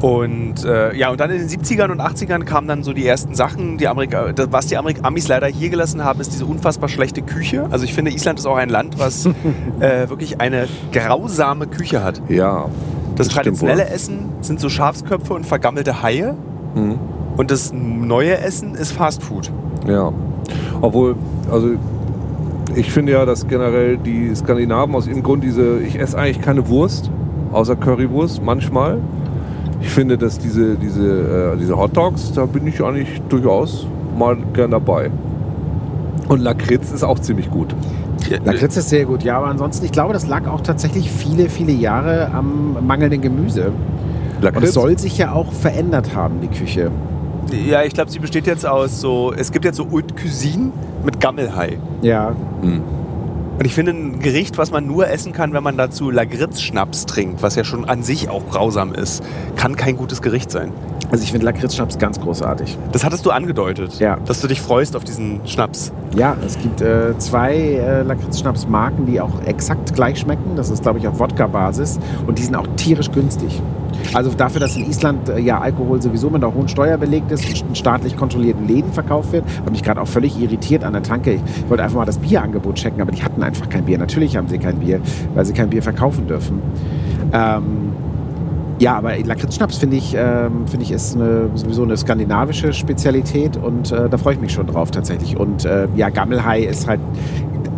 Und äh, ja, und dann in den 70ern und 80ern kamen dann so die ersten Sachen. Die Amerika das, was die Amerik Amis leider hier gelassen haben, ist diese unfassbar schlechte Küche. Also ich finde, Island ist auch ein Land, was äh, wirklich eine grausame Küche hat. Ja. Das, stimmt traditionelle. Essen sind so Schafsköpfe und vergammelte Haie. Mhm. Und das neue Essen ist Fast Food. Ja. Obwohl, also ich finde ja, dass generell die Skandinaven aus irgendeinem Grund diese, ich esse eigentlich keine Wurst, außer Currywurst manchmal. Ich finde, dass diese, diese, äh, diese Hot Dogs, da bin ich eigentlich durchaus mal gern dabei. Und Lakritz ist auch ziemlich gut. Lakritz ist sehr gut, ja, aber ansonsten, ich glaube, das lag auch tatsächlich viele, viele Jahre am mangelnden Gemüse. Und es Lakritz? soll sich ja auch verändert haben, die Küche. Ja, ich glaube, sie besteht jetzt aus so, es gibt jetzt so Haute Cuisine mit Gammelhai. Ja, Hm. Und ich finde ein Gericht, was man nur essen kann, wenn man dazu Lagritz-Schnaps trinkt, was ja schon an sich auch grausam ist, kann kein gutes Gericht sein. also ich finde Lakritzschnaps ganz großartig. Das hattest du angedeutet, Ja. dass du dich freust auf diesen Schnaps. Ja, es gibt äh, zwei äh, Lakritzschnaps-Marken, die auch exakt gleich schmecken. Das ist, glaube ich, auf Wodka-Basis. Und die sind auch tierisch günstig. Also dafür, dass in Island äh, ja Alkohol sowieso mit einer hohen Steuer belegt ist und in staatlich kontrollierten Läden verkauft wird, hat mich gerade auch völlig irritiert an der Tanke. Ich wollte einfach mal das Bierangebot checken, aber die hatten einfach kein Bier. Natürlich haben sie kein Bier, weil sie kein Bier verkaufen dürfen. Ähm, ja, aber Lakritzschnaps finde ich, ähm, finde ich ist eine, sowieso eine skandinavische Spezialität und äh, da freue ich mich schon drauf tatsächlich. Und äh, ja, Gammelhai ist halt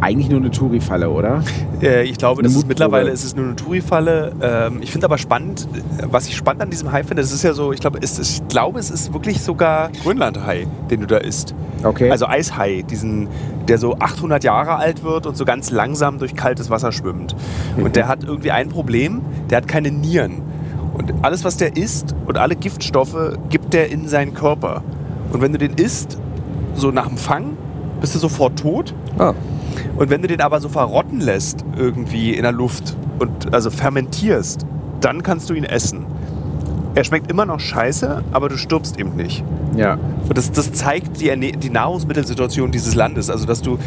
eigentlich nur eine Touri-Falle, oder? Äh, ich glaube, das ist mittlerweile ist es nur eine Touri-Falle. Ähm, ich finde aber spannend, was ich spannend an diesem Hai finde, das ist ja so, ich glaube, es, ich glaube, es ist wirklich sogar Grönland-Hai, den du da isst. Okay. Also Eishai, diesen, der so 800 Jahre alt wird und so ganz langsam durch kaltes Wasser schwimmt. Und der hat irgendwie ein Problem, der hat keine Nieren. Und alles, was der isst und alle Giftstoffe gibt der in seinen Körper. Und wenn du den isst, so nach dem Fang, bist du sofort tot. Ah, Und wenn du den aber so verrotten lässt, irgendwie in der Luft, und also fermentierst, dann kannst du ihn essen. Er schmeckt immer noch scheiße, aber du stirbst eben nicht. Ja. Und das, das zeigt die, die Nahrungsmittelsituation dieses Landes. Also, dass du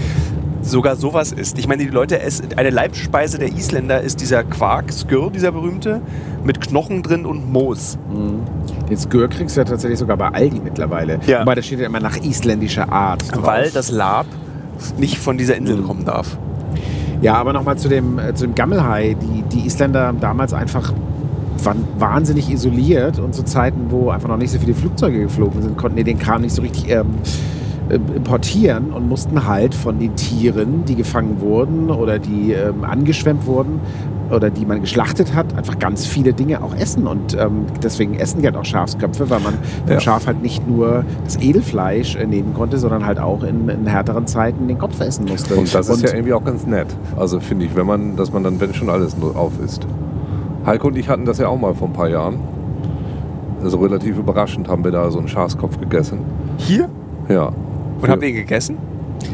sogar sowas isst. Ich meine, die Leute essen, eine Leibspeise der Isländer ist dieser Quark, Skür, dieser berühmte, mit Knochen drin und Moos. Den Skür kriegst du ja tatsächlich sogar bei Aldi mittlerweile. Ja. Wobei, da steht ja immer nach isländischer Art. drauf. Weil das Lab nicht von dieser Insel Mhm. kommen darf. Ja, aber nochmal zu dem, äh, zu dem Gammelhai. Die, die Isländer haben damals einfach waren wahnsinnig isoliert und zu Zeiten, wo einfach noch nicht so viele Flugzeuge geflogen sind, konnten die den Kram nicht so richtig ähm, äh, importieren und mussten halt von den Tieren, die gefangen wurden oder die ähm, angeschwemmt wurden oder die man geschlachtet hat, einfach ganz viele Dinge auch essen. Und ähm, deswegen essen die halt auch Schafsköpfe, weil man vom Ja. Schaf halt nicht nur das Edelfleisch äh, nehmen konnte, sondern halt auch in, in härteren Zeiten den Kopf essen musste. Und das ist ja irgendwie auch ganz nett. Also finde ich, wenn man, dass man dann, wenn schon alles nur auf ist. Heiko und ich hatten das ja auch mal vor ein paar Jahren. Also relativ überraschend haben wir da so einen Schafskopf gegessen. Hier? Ja. Und habt ihr ihn gegessen?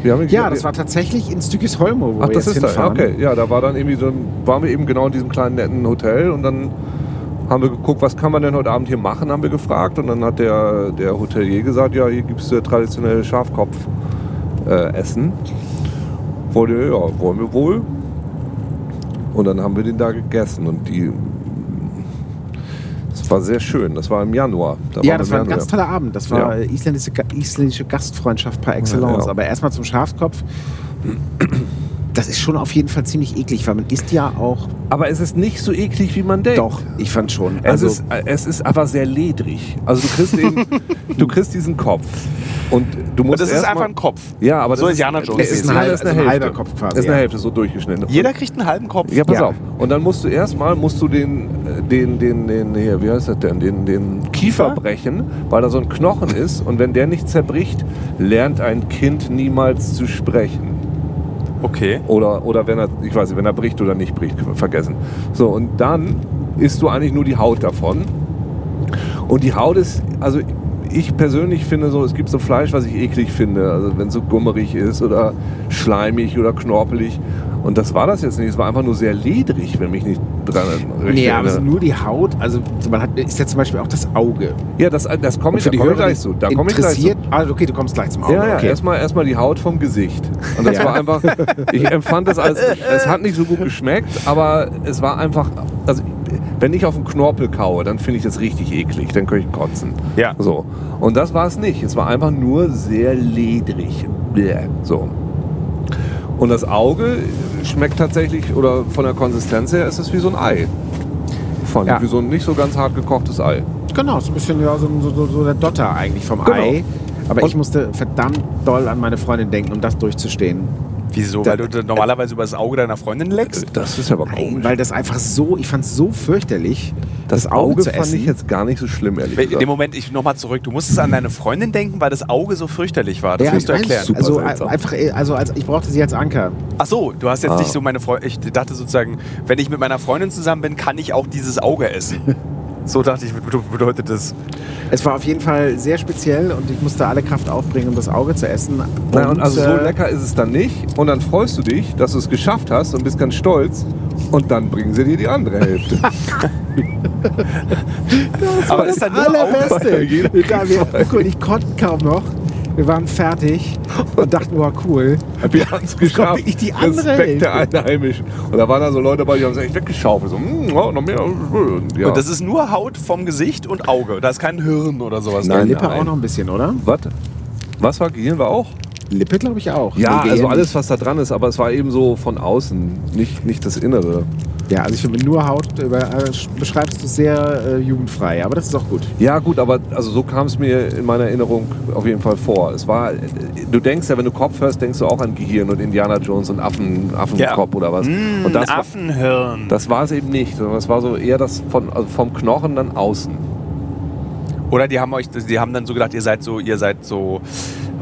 Wir haben ihn Ja, das war tatsächlich in Stückisholmo, wo Ach, wir das jetzt ist da. hinfahren. Okay, ja, da war dann irgendwie so, ein- waren wir eben genau in diesem kleinen netten Hotel und dann haben wir geguckt, was kann man denn heute Abend hier machen, haben wir gefragt und dann hat der, der Hotelier gesagt, ja, hier gibt es äh, traditionelle Schafkopf äh. Wollte, ja, wollen wir wohl. Und dann haben wir den da gegessen und die das war sehr schön. Das war im Januar. Da Ja, das war ein ganz Januar. toller Abend. Das war Ja. äh, isländische, isländische Gastfreundschaft par excellence. Ja. Aber erstmal zum Schafskopf. Das ist schon auf jeden Fall ziemlich eklig, weil man isst ja auch. Aber es ist nicht so eklig, wie man denkt. Doch, ich fand schon. Es, Also, ist, es ist aber sehr ledrig. Also du kriegst eben, du kriegst diesen Kopf und du musst Und das ist einfach ein Kopf. Ja, aber So das Indiana Jones Es ist ein halber- das ist eine also ein Hälfte. halber Kopf quasi, Das ist eine. Hälfte, so durchgeschnitten. Jeder kriegt einen halben Kopf. Ja, pass Ja. auf. Und dann musst du erstmal, musst du den, den, den, den, hier, wie heißt das denn, den, den Kiefer Kiefer? brechen, weil da so ein Knochen ist und wenn der nicht zerbricht, lernt ein Kind niemals zu sprechen. Okay. Oder, oder wenn er, ich weiß nicht, wenn er bricht oder nicht bricht, vergessen. So, und dann isst du eigentlich nur die Haut davon. Und die Haut ist, also ich persönlich finde so, es gibt so Fleisch, was ich eklig finde. Also wenn es so gummerig ist oder schleimig oder knorpelig. Und das war das jetzt nicht. Es war einfach nur sehr ledrig, wenn mich nicht dran recht nee, aber es ist erinnere. nur die Haut. Also man hat, ist ja zum Beispiel auch das Auge. Ja, das, das komme ich, da komm ich gleich zu. Da komme ich gleich interessiert. Ah, okay, du kommst gleich zum Auge. Ja, ja, okay. erstmal erstmal die Haut vom Gesicht. Und das Ja. war einfach, ich empfand das als, es hat nicht so gut geschmeckt, aber es war einfach, also wenn ich auf einen Knorpel kaue, dann finde ich das richtig eklig, dann könnte ich kotzen. Ja. So. Und das war es nicht. Es war einfach nur sehr ledrig. Bäh. So. Und das Auge schmeckt tatsächlich, oder von der Konsistenz her ist es wie so ein Ei. Fand Ja. ich, wie so ein nicht so ganz hart gekochtes Ei. Genau, so ein bisschen ja, so, so, so, so der Dotter eigentlich vom Genau. Ei. Aber Und- ich musste verdammt doll an meine Freundin denken, um das durchzustehen. Wieso? Da- Weil du normalerweise über das Auge deiner Freundin leckst? Das ist aber Nein, komisch. weil das einfach so, ich fand es so fürchterlich, Das Auge zu fand essen. ich jetzt gar nicht so schlimm, ehrlich In gesagt. dem Moment, ich nochmal zurück. Du musstest an deine Freundin denken, weil das Auge so fürchterlich war. Das ja, musst du erklären. Also seltsam. einfach, äh, also als ich brauchte sie als Anker. Ach so, du hast jetzt Ah. nicht so meine Freundin. Ich dachte sozusagen, wenn ich mit meiner Freundin zusammen bin, kann ich auch dieses Auge essen. so dachte ich, bede- bedeutet das. Es war auf jeden Fall sehr speziell und ich musste alle Kraft aufbringen, um das Auge zu essen. Nein, und also so äh, lecker ist es dann nicht. Und dann freust du dich, dass du es geschafft hast und bist ganz stolz. Und dann bringen sie dir die andere Hälfte. Aber das ist dann. Allerbeste. Jeder und ich konnten kaum noch. Wir waren fertig und dachten, wow, cool. Wir haben es geschafft. wirklich die andere Respekt der. Einheimischen. Und da waren dann so Leute dabei, die haben es echt weggeschaufelt. So, ja, noch mehr. Ja. Und das ist nur Haut vom Gesicht und Auge. Da ist kein Hirn oder sowas. Nein, drin. Lippe nein. auch noch ein bisschen, oder? Was? Was war Gehirn war auch? Lippe glaube ich auch. Ja, also alles, was da dran ist, aber es war eben so von außen, nicht, nicht das Innere. Ja, also ich finde, nur Haut über, äh, beschreibst du sehr äh, jugendfrei, aber das ist auch gut. Ja, gut, aber also so kam es mir in meiner Erinnerung auf jeden Fall vor. Es war, du denkst ja, wenn du Kopf hörst, denkst du auch an Gehirn und Indiana Jones und Affen, Affenkopf oder was. Mm, und das war, Affenhirn. das war es eben nicht, sondern es war so eher das von, also vom Knochen dann außen. Oder die haben euch, die haben dann so gedacht, ihr seid so, ihr seid so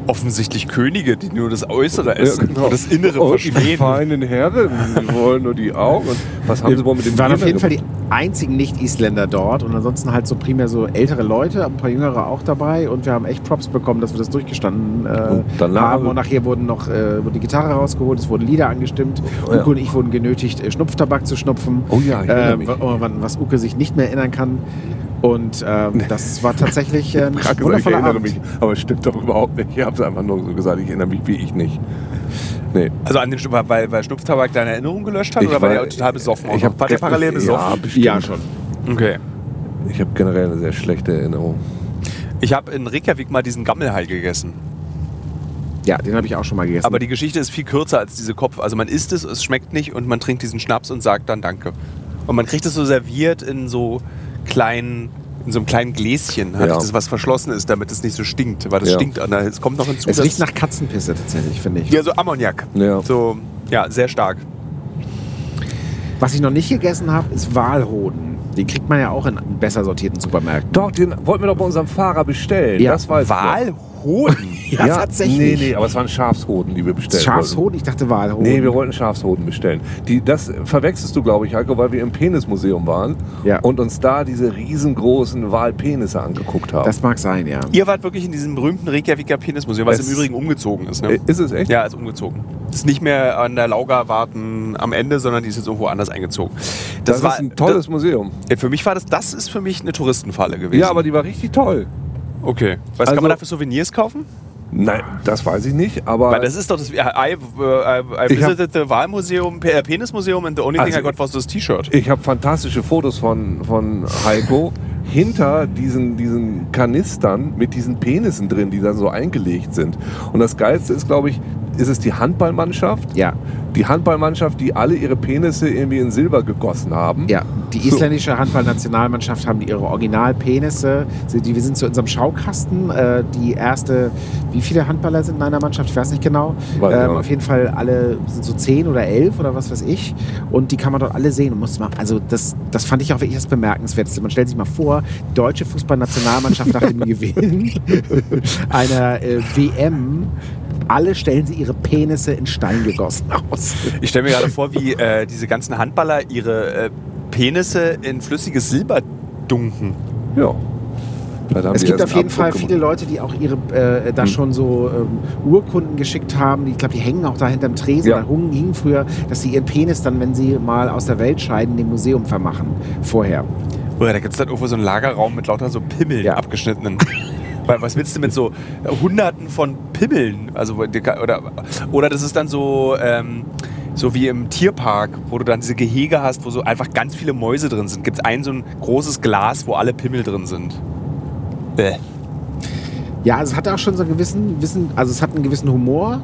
Offensichtlich Könige, die nur das Äußere essen genau. und das Innere und die feinen Herren, die wollen nur die Augen. Und was haben sie wohl mit dem Wir waren auf jeden Fall die einzigen Nicht-Isländer dort und ansonsten halt so primär so ältere Leute, ein paar Jüngere auch dabei und wir haben echt Props bekommen, dass wir das durchgestanden äh, Und danach- haben und nachher wurden noch äh, wurde die Gitarre rausgeholt, es wurden Lieder angestimmt. Oh ja. Uke und ich wurden genötigt, äh, Schnupftabak zu schnupfen, Oh ja, ich äh, oh, was Uke sich nicht mehr erinnern kann. Und ähm, das war tatsächlich äh, ein gesagt, ich erinnere Abend. mich, aber es stimmt doch überhaupt nicht. Ich habe es einfach nur so gesagt, ich erinnere mich wie ich nicht. Nee. Also an den weil, weil Schnupftabak deine Erinnerung gelöscht hat Ich oder weil war- der total besoffen Ich war? habe War der parallel besoffen? Ja, bestimmt. Ja, schon. Okay. Ich habe generell eine sehr schlechte Erinnerung. Ich habe in Reykjavik mal diesen Gammelhai gegessen. Ja, den habe ich auch schon mal gegessen. Aber die Geschichte ist viel kürzer als diese Kopf. Also man isst es, es schmeckt nicht und man trinkt diesen Schnaps und sagt dann Danke. Und man kriegt es so serviert in so kleinen, in so einem kleinen Gläschen, hatte Ja. ich das, was verschlossen ist, damit es nicht so stinkt. Weil das Ja. stinkt. Es kommt noch hinzu. es riecht nach Katzenpisse tatsächlich, finde ich. ja, so Ammoniak. Ja. So, ja, sehr stark. Was ich noch nicht gegessen habe, ist Walhoden. Den kriegt man ja auch in besser sortierten Supermärkten. Doch, den wollten wir doch bei unserem Fahrer bestellen. Ja, das weiß ich noch. Walhoden. Ja, tatsächlich. Nee, nee, aber es waren Schafshoden, die wir bestellt Schafshoden? Ich dachte Walhoden. wollten. Nee, wir wollten Schafshoden bestellen. Die, das verwechselst du, glaube ich, Heiko, weil wir im Penismuseum waren Ja. und uns da diese riesengroßen Walpenisse angeguckt haben. Das mag sein, ja. Ihr wart wirklich in diesem berühmten Reykjaviker Penismuseum, was Es- im Übrigen umgezogen ist. Ne? Äh, ist es echt? Ja, ist umgezogen. Ist nicht mehr an der Lauga-Warten am Ende, sondern die ist jetzt irgendwo anders eingezogen. Das, ist ein tolles Museum. Das, für mich war das, das ist für mich eine Touristenfalle gewesen. Ja, aber die war richtig toll. Okay. Was Also- kann man da für Souvenirs kaufen? Nein, das weiß ich nicht, aber Weil das ist doch das. I, I, I Ich hab- visited the Wahlmuseum, äh, Penismuseum and the only thing Also- I got was this T-Shirt. ich habe fantastische Fotos von, von Heiko hinter diesen, diesen Kanistern mit diesen Penissen drin, die da so eingelegt sind. Und das Geilste ist, glaube ich, ist es die Handballmannschaft. Ja, Die Handballmannschaft, die alle ihre Penisse irgendwie in Silber gegossen haben. ja. Die isländische Handballnationalmannschaft haben ihre Originalpenisse. Die, wir sind zu unserem Schaukasten. Äh, die erste, wie viele Handballer sind in einer Mannschaft? Ich weiß nicht genau. Weiß Ähm, nicht. auf jeden Fall alle sind so zehn oder elf oder was weiß ich. Und die kann man dort alle sehen. Und muss man, also das, das fand ich auch wirklich das Bemerkenswerteste. Man stellt sich mal vor, deutsche Fußballnationalmannschaft nach dem Gewinn einer äh, WM. Alle stellen sie ihre Penisse in Stein gegossen aus. Ich stelle mir gerade vor, wie äh, diese ganzen Handballer ihre äh, Penisse in flüssiges Silber dunken. Ja. Es gibt auf jeden Fall viele. Leute, die auch ihre äh, da Hm. schon so ähm, Urkunden geschickt haben. Die- Ich glaube, die hängen auch da hinterm Tresen. Ja. Da hingen früher, dass sie ihren Penis dann, wenn sie mal aus der Welt scheiden, dem Museum vermachen. Vorher. Oder da gibt es dann irgendwo so einen Lagerraum mit lauter so Pimmeln Ja. abgeschnittenen. Weil was willst du mit so äh, Hunderten von Pimmeln? Also, oder, oder das ist dann so, ähm, so wie im Tierpark, wo du dann diese Gehege hast, wo so einfach ganz viele Mäuse drin sind. Gibt es ein so ein großes Glas, wo alle Pimmel drin sind. Bäh. Ja, also es hat auch schon so einen gewissen, wissen, also es hat einen gewissen Humor,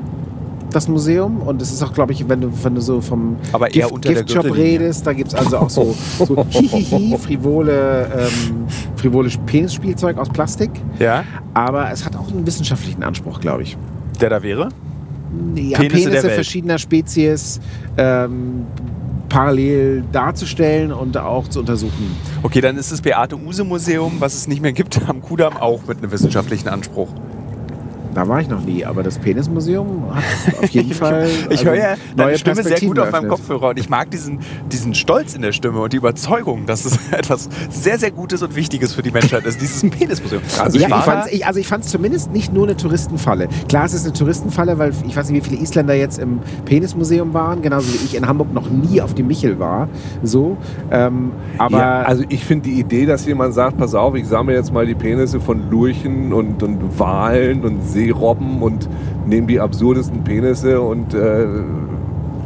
das Museum. Und es ist auch, glaube ich, wenn du, wenn du so vom Aber eher unter der Giftshop redest, da gibt es also auch so, so hihihi, frivole, ähm, frivole Penisspielzeug aus Plastik. Ja? Aber es hat auch einen wissenschaftlichen Anspruch, glaube ich. Der da wäre? ja, Penisse Penisse, der Welt. verschiedener Spezies ähm, parallel darzustellen und auch zu untersuchen. Okay, dann ist das Beate Use Museum, was es nicht mehr gibt, am Kudamm auch mit einem wissenschaftlichen Anspruch. Da war ich noch nie, aber das Penismuseum hat auf jeden Fall. Ich also, höre ja deine neue Stimme sehr gut auf meinem. Kopfhörer und ich mag diesen, diesen Stolz in der Stimme und die Überzeugung, dass es etwas sehr, sehr Gutes und Wichtiges für die Menschheit ist, dieses Penismuseum. Also ja, ich fand's, ich, also ich fand es zumindest nicht nur eine Touristenfalle. Klar, es ist eine Touristenfalle, weil ich weiß nicht, wie viele Isländer jetzt im Penismuseum waren, genauso wie ich in Hamburg noch nie auf dem Michel war. So, ähm, aber ja, also ich finde die Idee, dass jemand sagt, pass auf, ich sammle jetzt mal die Penisse von Lurchen und, und Walen und Seerobben und nehme die absurdesten Penisse und äh,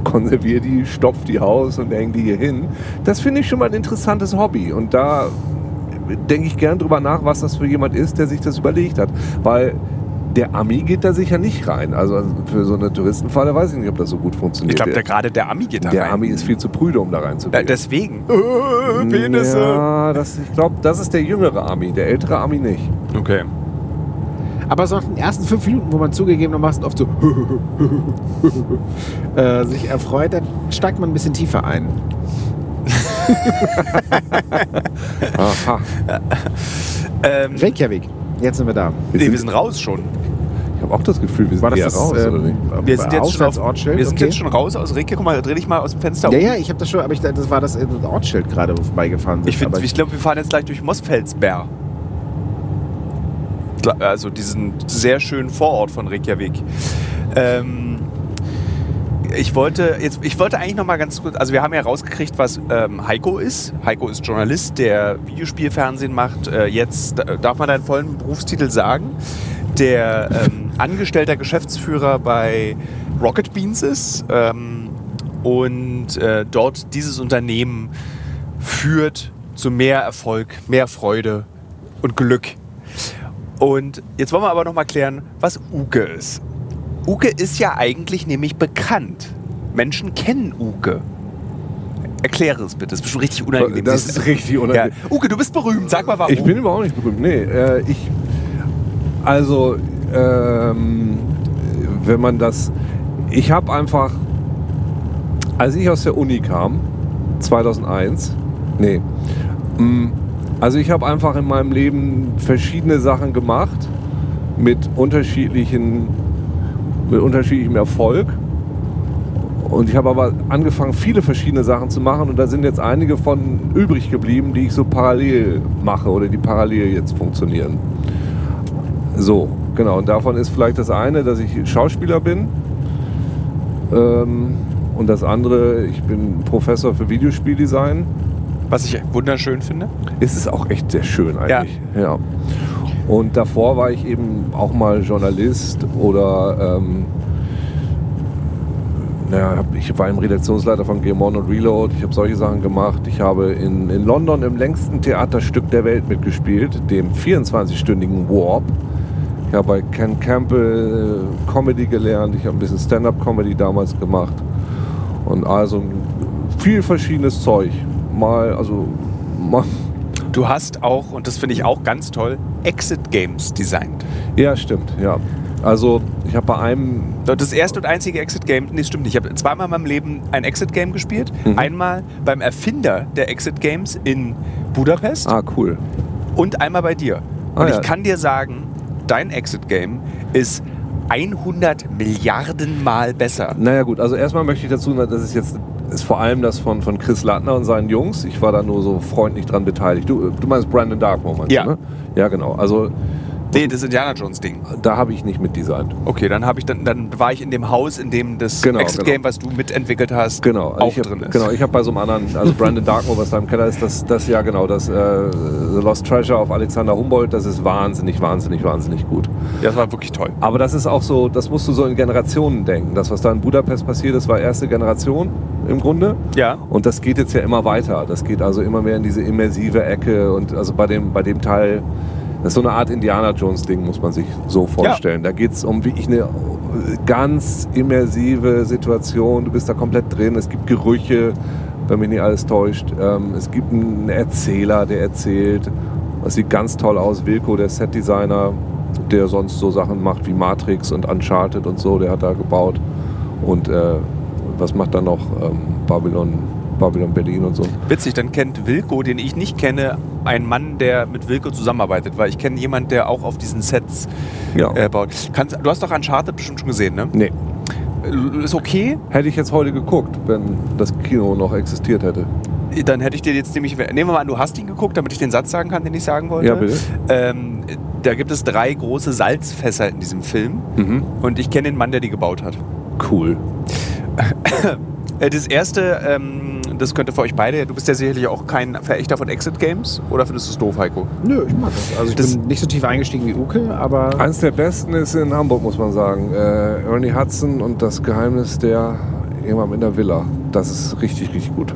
konserviere die, stopf die aus und hänge die hier hin. Das finde ich schon mal ein interessantes Hobby und da denke ich gern drüber nach, was das für jemand ist, der sich das überlegt hat, weil der Ami geht da sicher nicht rein. Also für so eine Touristenfalle weiß ich nicht, ob das so gut Ich funktioniert. glaube, der, gerade der Ami geht da der rein. Ami ist viel zu prüde, um da Ja, reinzugehen. deswegen. Äh, Penisse. Ja, das, ich glaube, das ist der jüngere Ami, der ältere Ami nicht. Okay. Aber so nach den ersten fünf Minuten, wo man zugegebenermaßen oft so äh, sich erfreut, dann steigt man ein bisschen tiefer ein. Aha. Ähm, Reykjavik, jetzt sind wir da. nee, wir sind raus schon. Ich habe auch das Gefühl, wir sind War das das raus, oder ähm, nicht? Wir sind jetzt schon, auf, wir sind Okay. jetzt schon raus aus Reke. Guck mal, dreh dich mal aus dem Fenster Ja, um. ja, ich habe das schon, aber ich, das war das äh, Ortsschild gerade, wo wir vorbeigefahren sind. Ich, ich glaube, wir fahren jetzt gleich durch Mosfelsberg. Also diesen sehr schönen Vorort von Reykjavik. Ähm, ich wollte jetzt, ich wollte eigentlich noch mal ganz kurz, also wir haben ja rausgekriegt, was ähm, Heiko ist. Heiko ist Journalist, der Videospielfernsehen macht. Äh, jetzt darf man deinen vollen Berufstitel sagen. Der ähm, angestellter Geschäftsführer bei Rocket Beans ist ähm, und äh, dort dieses Unternehmen führt zu mehr Erfolg, mehr Freude und Glück. Und jetzt wollen wir aber noch mal klären, was Uke ist. Uke ist ja eigentlich nämlich bekannt. Menschen kennen Uke. Erkläre es bitte, das ist bestimmt richtig unangenehm. Das ist richtig unangenehm. Ja. Uke, du bist berühmt, sag mal warum. Ich bin überhaupt nicht berühmt. Nee, äh, ich. Also, ähm, wenn man das. Ich habe einfach. Als ich aus der Uni kam, 2001, nee. mm, Also, ich habe einfach in meinem Leben verschiedene Sachen gemacht mit unterschiedlichen. mit unterschiedlichem Erfolg. Und ich habe aber angefangen, viele verschiedene Sachen zu machen und da sind jetzt einige von übrig geblieben, die ich so parallel mache oder die parallel jetzt funktionieren. So, genau. Und davon ist vielleicht das eine, dass ich Schauspieler bin. Ähm, und das andere, ich bin Professor für Videospieldesign. Was ich wunderschön finde. Es ist auch echt sehr schön eigentlich. Ja. Und davor war ich eben auch mal Journalist oder ähm, naja, ich war im Redaktionsleiter von Game On und Reload. Ich habe solche Sachen gemacht. Ich habe in, in London im längsten Theaterstück der Welt mitgespielt, dem 24-stündigen Warp. Ich habe bei Ken Campbell äh, Comedy gelernt. Ich habe ein bisschen Stand-up-Comedy damals gemacht. Und also viel verschiedenes Zeug. Mal, also mal, Du hast auch, und das finde ich auch ganz toll, Exit Games designt. Ja, stimmt, ja. Also ich habe bei einem, Das erste und einzige Exit Game, nee, stimmt nicht. Ich habe zweimal in meinem Leben ein Exit Game gespielt. Mhm. Einmal beim Erfinder der Exit Games in Budapest ah cool, und einmal bei dir. Ah, und ja. ich kann dir sagen, dein Exit Game ist 100 Milliarden Mal besser. naja gut, also erstmal möchte ich dazu, das ist jetzt ist vor allem das von, von Chris Lattner und seinen Jungs. Ich war da nur so freundlich dran beteiligt. Du, du meinst Brandon Darkmoor, meinst Ja. du, ne? Ja, genau. Also Nee, das Indiana Jones Ding. da habe ich nicht mitdesignt. Okay, dann habe ich dann, dann war ich in dem Haus, in dem das Genau, Exit genau. Game, was du mitentwickelt hast, Genau, also auch hab, drin ist. Genau, ich habe bei so einem anderen, also Brandon Darkmoor, was da im Keller ist, das, das ja genau, das äh, The Lost Treasure auf Alexander Humboldt, das ist wahnsinnig, wahnsinnig, wahnsinnig gut. Ja, das war wirklich toll. Aber das ist auch so, das musst du so in Generationen denken. Das, was da in Budapest passiert ist, war erste Generation im Grunde. Ja. Und das geht jetzt ja immer weiter. Das geht also immer mehr in diese immersive Ecke. Und also bei dem, bei dem Teil, das ist so eine Art Indiana Jones-Ding, muss man sich so vorstellen. Da geht es um wirklich eine ganz immersive Situation. Du bist da komplett drin. Es gibt Gerüche, wenn mich nicht alles täuscht. Ähm, es gibt einen Erzähler, der erzählt. Das sieht ganz toll aus. Wilco, der Setdesigner, der sonst so Sachen macht wie Matrix und Uncharted und so, der hat da gebaut. Und äh, was macht dann noch ähm, Babylon, Babylon Berlin und so? Witzig, dann kennt Wilco, den ich nicht kenne, einen Mann, der mit Wilco zusammenarbeitet, weil ich kenne jemanden, der auch auf diesen Sets Ja. äh, baut. Kannst, du hast doch Uncharted bestimmt schon gesehen, ne? Nee. Äh, Ist okay, Hätte ich jetzt heute geguckt, wenn das Kino noch existiert hätte. dann hätte ich dir jetzt nämlich, nehmen wir mal an, du hast ihn geguckt, damit ich den Satz sagen kann, den ich sagen wollte. Ja, bitte. Ähm, da gibt es drei große Salzfässer in diesem Film Mhm. und ich kenne den Mann, der die gebaut hat. Cool. Äh, Das erste, ähm, das könnte für euch beide, du bist ja sicherlich auch kein Verächter von Exit Games oder findest du es doof, Heiko? Nö, ich mag das. Also ich Das- bin nicht so tief eingestiegen wie Uke, aber Eins der besten ist in Hamburg, muss man sagen. Äh, Ernie Hudson und das Geheimnis der jemand in der Villa. Das ist richtig, richtig gut.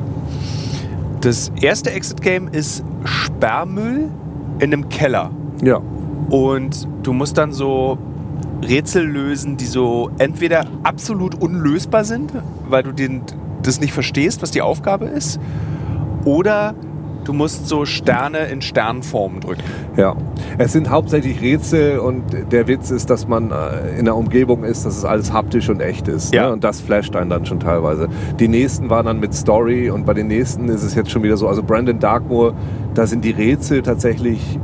Das erste Exit Game ist Sperrmüll in einem Keller. Ja. Und du musst dann so Rätsel lösen, die so entweder absolut unlösbar sind, weil du den, das nicht verstehst, was die Aufgabe ist, oder du musst so Sterne in Sternform drücken. Ja, es sind hauptsächlich Rätsel und der Witz ist, dass man äh, in der Umgebung ist, dass es alles haptisch und echt ist. Ja. Ne? Und das flasht einen dann schon teilweise. Die nächsten waren dann mit Story und bei den nächsten ist es jetzt schon wieder so, also Brandon Darkmoor, da sind die Rätsel tatsächlich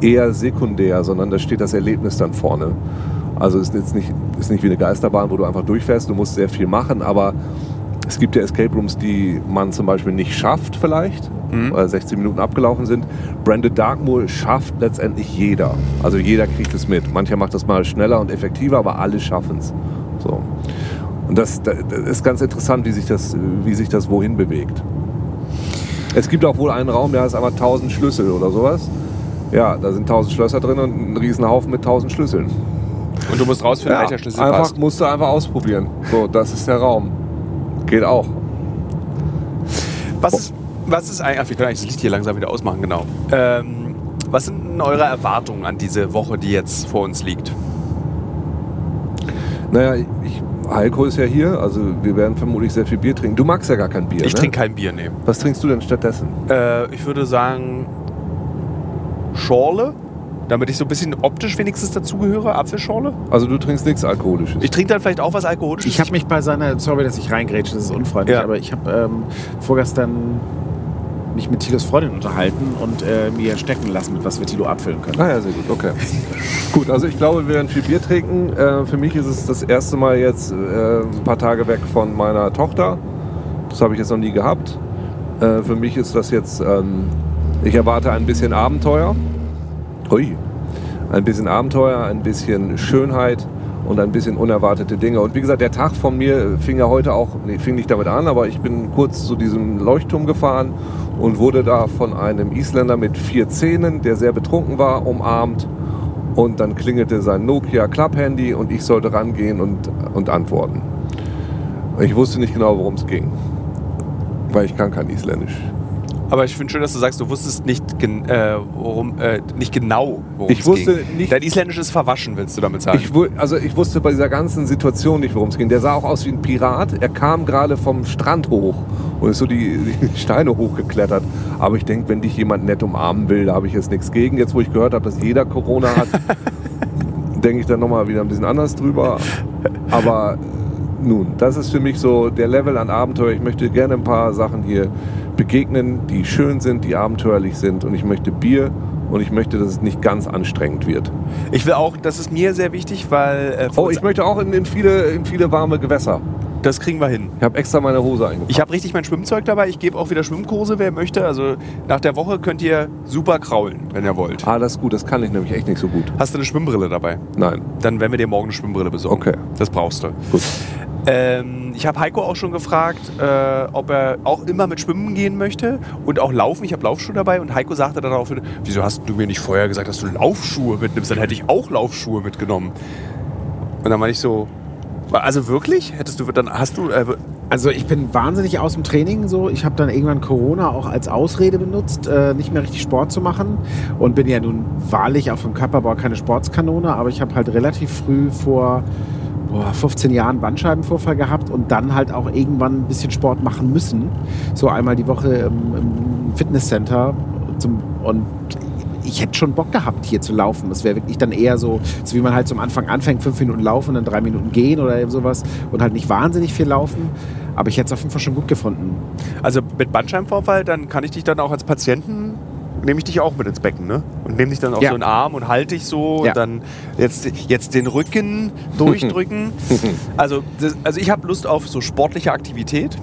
eher sekundär, sondern da steht das Erlebnis dann vorne. Also ist jetzt nicht, ist nicht wie eine Geisterbahn, wo du einfach durchfährst, du musst sehr viel machen, aber es gibt ja Escape Rooms, die man zum Beispiel nicht schafft vielleicht, Mhm. weil 16 Minuten abgelaufen sind. Branded Darkmoor schafft letztendlich jeder. Also jeder kriegt es mit. Mancher macht das mal schneller und effektiver, aber alle schaffen es. So. Und das, das ist ganz interessant, wie sich das, wie sich das wohin bewegt. Es gibt auch wohl einen Raum, der heißt einfach 1000 Schlüssel oder sowas. Ja, da sind 1000 Schlösser drin und ein Riesenhaufen mit 1000 Schlüsseln. Und du musst rausfinden, welcher Schlüssel einfach passt. musst du einfach ausprobieren. So, das ist der Raum. Geht auch. Was ist, was ist eigentlich, wir können eigentlich das Licht hier langsam wieder ausmachen, genau. Ähm, was sind denn eure Erwartungen an diese Woche, die jetzt vor uns liegt? Naja, ich, Heiko ist ja hier, also wir werden vermutlich sehr viel Bier trinken. Du magst ja gar kein Bier. Ich ne? trinke kein Bier, nee. Was trinkst du denn stattdessen? Äh, ich würde sagen Schorle, damit ich so ein bisschen optisch wenigstens dazugehöre, Apfelschorle. Also du trinkst nichts Alkoholisches. Ich trinke dann vielleicht auch was Alkoholisches. Ich habe mich bei seiner, sorry, dass ich reingrätsche, das ist unfreundlich, Ja. aber ich habe ähm, vorgestern mich mit Tilos Freundin unterhalten und äh, mir stecken lassen, mit was wir Tilo abfüllen können. Ah ja, sehr gut, okay. gut, also ich glaube, wir werden viel Bier trinken. Äh, für mich ist es das erste Mal jetzt äh, ein paar Tage weg von meiner Tochter. Das habe ich jetzt noch nie gehabt. Äh, für mich ist das jetzt, ähm, ich erwarte ein bisschen Abenteuer. Ui. Ein bisschen Abenteuer, ein bisschen Schönheit und ein bisschen unerwartete Dinge. Und wie gesagt, der Tag von mir fing ja heute auch, nee, fing nicht damit an, aber ich bin kurz zu diesem Leuchtturm gefahren und wurde da von einem Isländer mit vier Zähnen, der sehr betrunken war, umarmt. Und dann klingelte sein Nokia Club-Handy und ich sollte rangehen und, und antworten. Ich wusste nicht genau, worum es ging, weil ich kann kein Isländisch. Aber ich finde schön, dass du sagst, du wusstest nicht, gen äh, worum, äh, nicht genau, worum Ich es wusste ging. nicht- Dein Isländisch ist verwaschen, willst du damit sagen? Ich, also ich wusste bei dieser ganzen Situation nicht, worum es ging. Der sah auch aus wie ein Pirat. Er kam gerade vom Strand hoch und ist so die, die Steine hochgeklettert. Aber ich denke, wenn dich jemand nett umarmen will, da habe ich jetzt nichts gegen. Jetzt, wo ich gehört habe, dass jeder Corona hat, denke ich dann nochmal wieder ein bisschen anders drüber. Aber äh, nun, das ist für mich so der Level an Abenteuer. Ich möchte gerne ein paar Sachen hier begegnen, die schön sind, die abenteuerlich sind. Und ich möchte Bier und ich möchte, dass es nicht ganz anstrengend wird. Ich will auch, das ist mir sehr wichtig, weil äh, Oh, ich möchte auch in, in, viele, in viele warme Gewässer. Das kriegen wir hin. Ich habe extra meine Hose eingepackt. Ich habe richtig mein Schwimmzeug dabei. Ich gebe auch wieder Schwimmkurse, wer möchte. Also nach der Woche könnt ihr super kraulen, wenn ihr wollt. ah, das ist gut. Das kann ich nämlich echt nicht so gut. Hast du eine Schwimmbrille dabei? Nein. Dann werden wir dir morgen eine Schwimmbrille besorgen. Okay. Das brauchst du. Gut. Ähm, ich habe Heiko auch schon gefragt, äh, ob er auch immer mit Schwimmen gehen möchte und auch laufen. Ich habe Laufschuhe dabei und Heiko sagte dann daraufhin, wieso hast du mir nicht vorher gesagt, dass du Laufschuhe mitnimmst? Dann hätte ich auch Laufschuhe mitgenommen. Und dann meine ich so, also wirklich? Hättest du dann hast du äh, Also ich bin wahnsinnig aus dem Training so. Ich habe dann irgendwann Corona auch als Ausrede benutzt, äh, nicht mehr richtig Sport zu machen. Und bin ja nun wahrlich auch vom Körperbau keine Sportskanone, aber ich habe halt relativ früh vor boah, 15 Jahren Bandscheibenvorfall gehabt und dann halt auch irgendwann ein bisschen Sport machen müssen. So einmal die Woche im, im Fitnesscenter. Zum, und ich hätte schon Bock gehabt, hier zu laufen. Das wäre wirklich dann eher so, so wie man halt zum Anfang anfängt, fünf Minuten laufen, dann drei Minuten gehen oder eben sowas und halt nicht wahnsinnig viel laufen. Aber ich hätte es auf jeden Fall schon gut gefunden. also mit Bandscheibenvorfall, dann kann ich dich dann auch als Patienten nehme ich dich auch mit ins Becken, ne? Und nehme dich dann auf Ja. so einen Arm und halte dich so Ja. und dann jetzt, jetzt den Rücken durchdrücken. also, das, also ich habe Lust auf so sportliche Aktivität.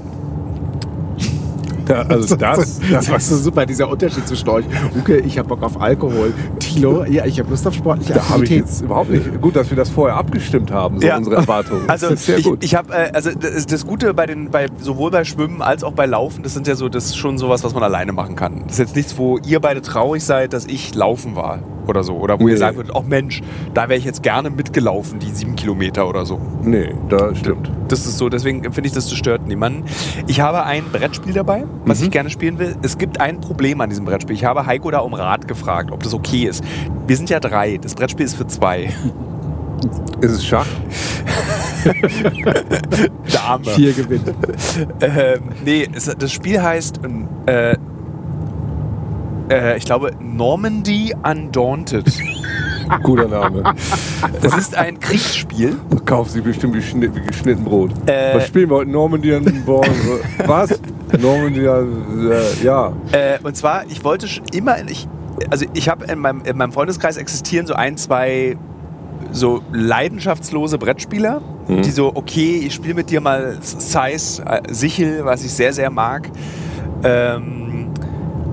Ja, also das, das war so super, dieser Unterschied zwischen euch. Okay, ich habe Bock auf Alkohol. Tilo, ja, ich habe Lust auf sportliche da habe ich Aktivität. jetzt überhaupt nicht. Gut, dass wir das vorher abgestimmt haben, so Ja. unsere Erwartungen. Also das ist sehr ich, gut. ich habe äh, also das, das Gute bei den bei sowohl bei Schwimmen als auch bei Laufen, das sind ja so das ist schon sowas, was man alleine machen kann. Das ist jetzt nichts, wo ihr beide traurig seid, dass ich laufen war oder so oder wo Nee. ihr sagen würdet, oh Mensch, da wäre ich jetzt gerne mitgelaufen, die sieben Kilometer oder so. nee, das stimmt. Das ist so, deswegen finde ich, das stört niemanden. Ich habe ein Brettspiel dabei, was Mhm. ich gerne spielen will. Es gibt ein Problem an diesem Brettspiel. Ich habe Heiko da um Rat gefragt, ob das okay ist. Wir sind ja drei. Das Brettspiel ist für zwei. Ist es Schach? Dame. Vier gewinnt. Ähm, nee, es, das Spiel heißt, äh, äh, ich glaube, Normandy Undaunted. Guter Name. Es ist ein Kriegsspiel. Kauft sie bestimmt wie, Schnitt, wie geschnitten Brot. Äh. Was spielen wir heute? Normandy an Born. Was? Normandy an, äh, ja. Äh, und zwar, ich wollte schon immer, ich, also ich habe in meinem, in meinem Freundeskreis existieren so ein, zwei so leidenschaftslose Brettspieler, Mhm. die so, okay, ich spiele mit dir mal Size, äh, Sichel, was ich sehr, sehr mag. Ähm,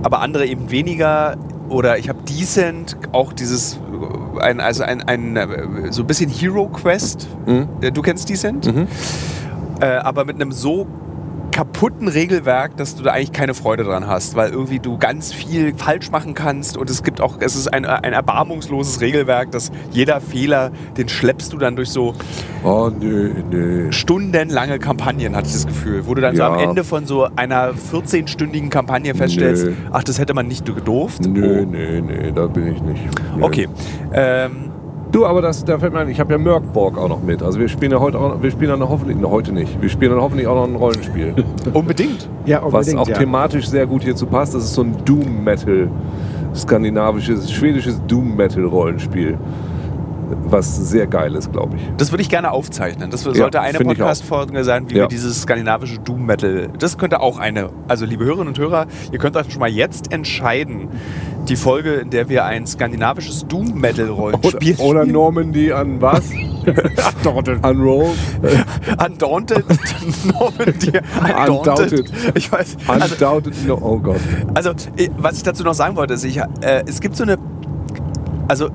aber andere eben weniger. Oder ich habe Decent, auch dieses, äh, ein, also ein, ein, äh, so ein bisschen Hero Quest. Mhm. Äh, Du kennst Decent? Mhm. Äh, aber mit einem so kaputten Regelwerk, dass du da eigentlich keine Freude dran hast, weil irgendwie du ganz viel falsch machen kannst und es gibt auch, es ist ein, ein erbarmungsloses Regelwerk, dass jeder Fehler, den schleppst du dann durch so Oh, nö, nö. stundenlange Kampagnen, hatte ich das Gefühl, wo du dann so Ja. am Ende von so einer 14-stündigen Kampagne feststellst, Nö. ach, das hätte man nicht gedurft. Nö, Oh. nö, nö, da bin ich nicht. Nö. Okay. Ähm, Du, aber das, da fällt mir ein, ich habe ja Merkborg auch noch mit. Also wir spielen ja heute auch noch, wir spielen dann hoffentlich, ne, heute nicht, wir spielen dann hoffentlich auch noch ein Rollenspiel. unbedingt. Ja, was auch ja. thematisch sehr gut hierzu passt. Das ist so ein Doom-Metal, skandinavisches, schwedisches Doom-Metal-Rollenspiel. Was sehr geil ist, glaube ich. Das würde ich gerne aufzeichnen. Das sollte eine ich auch. Podcast-Folge sein, wie Ja. wir dieses skandinavische Doom-Metal. Das könnte auch eine. Also, liebe Hörerinnen und Hörer, ihr könnt euch schon mal jetzt entscheiden. Die Folge, in der wir ein skandinavisches Doom-Metal-Rollenspiel Oder, oder Normandy an was? an Roll? Undaunted. Normandy. Undaunted. Undaunted. Ich weiß. Also, Undoubted, no, oh Gott. Also, eh, was ich dazu noch sagen wollte, ist, ich, äh, es gibt so eine. Also,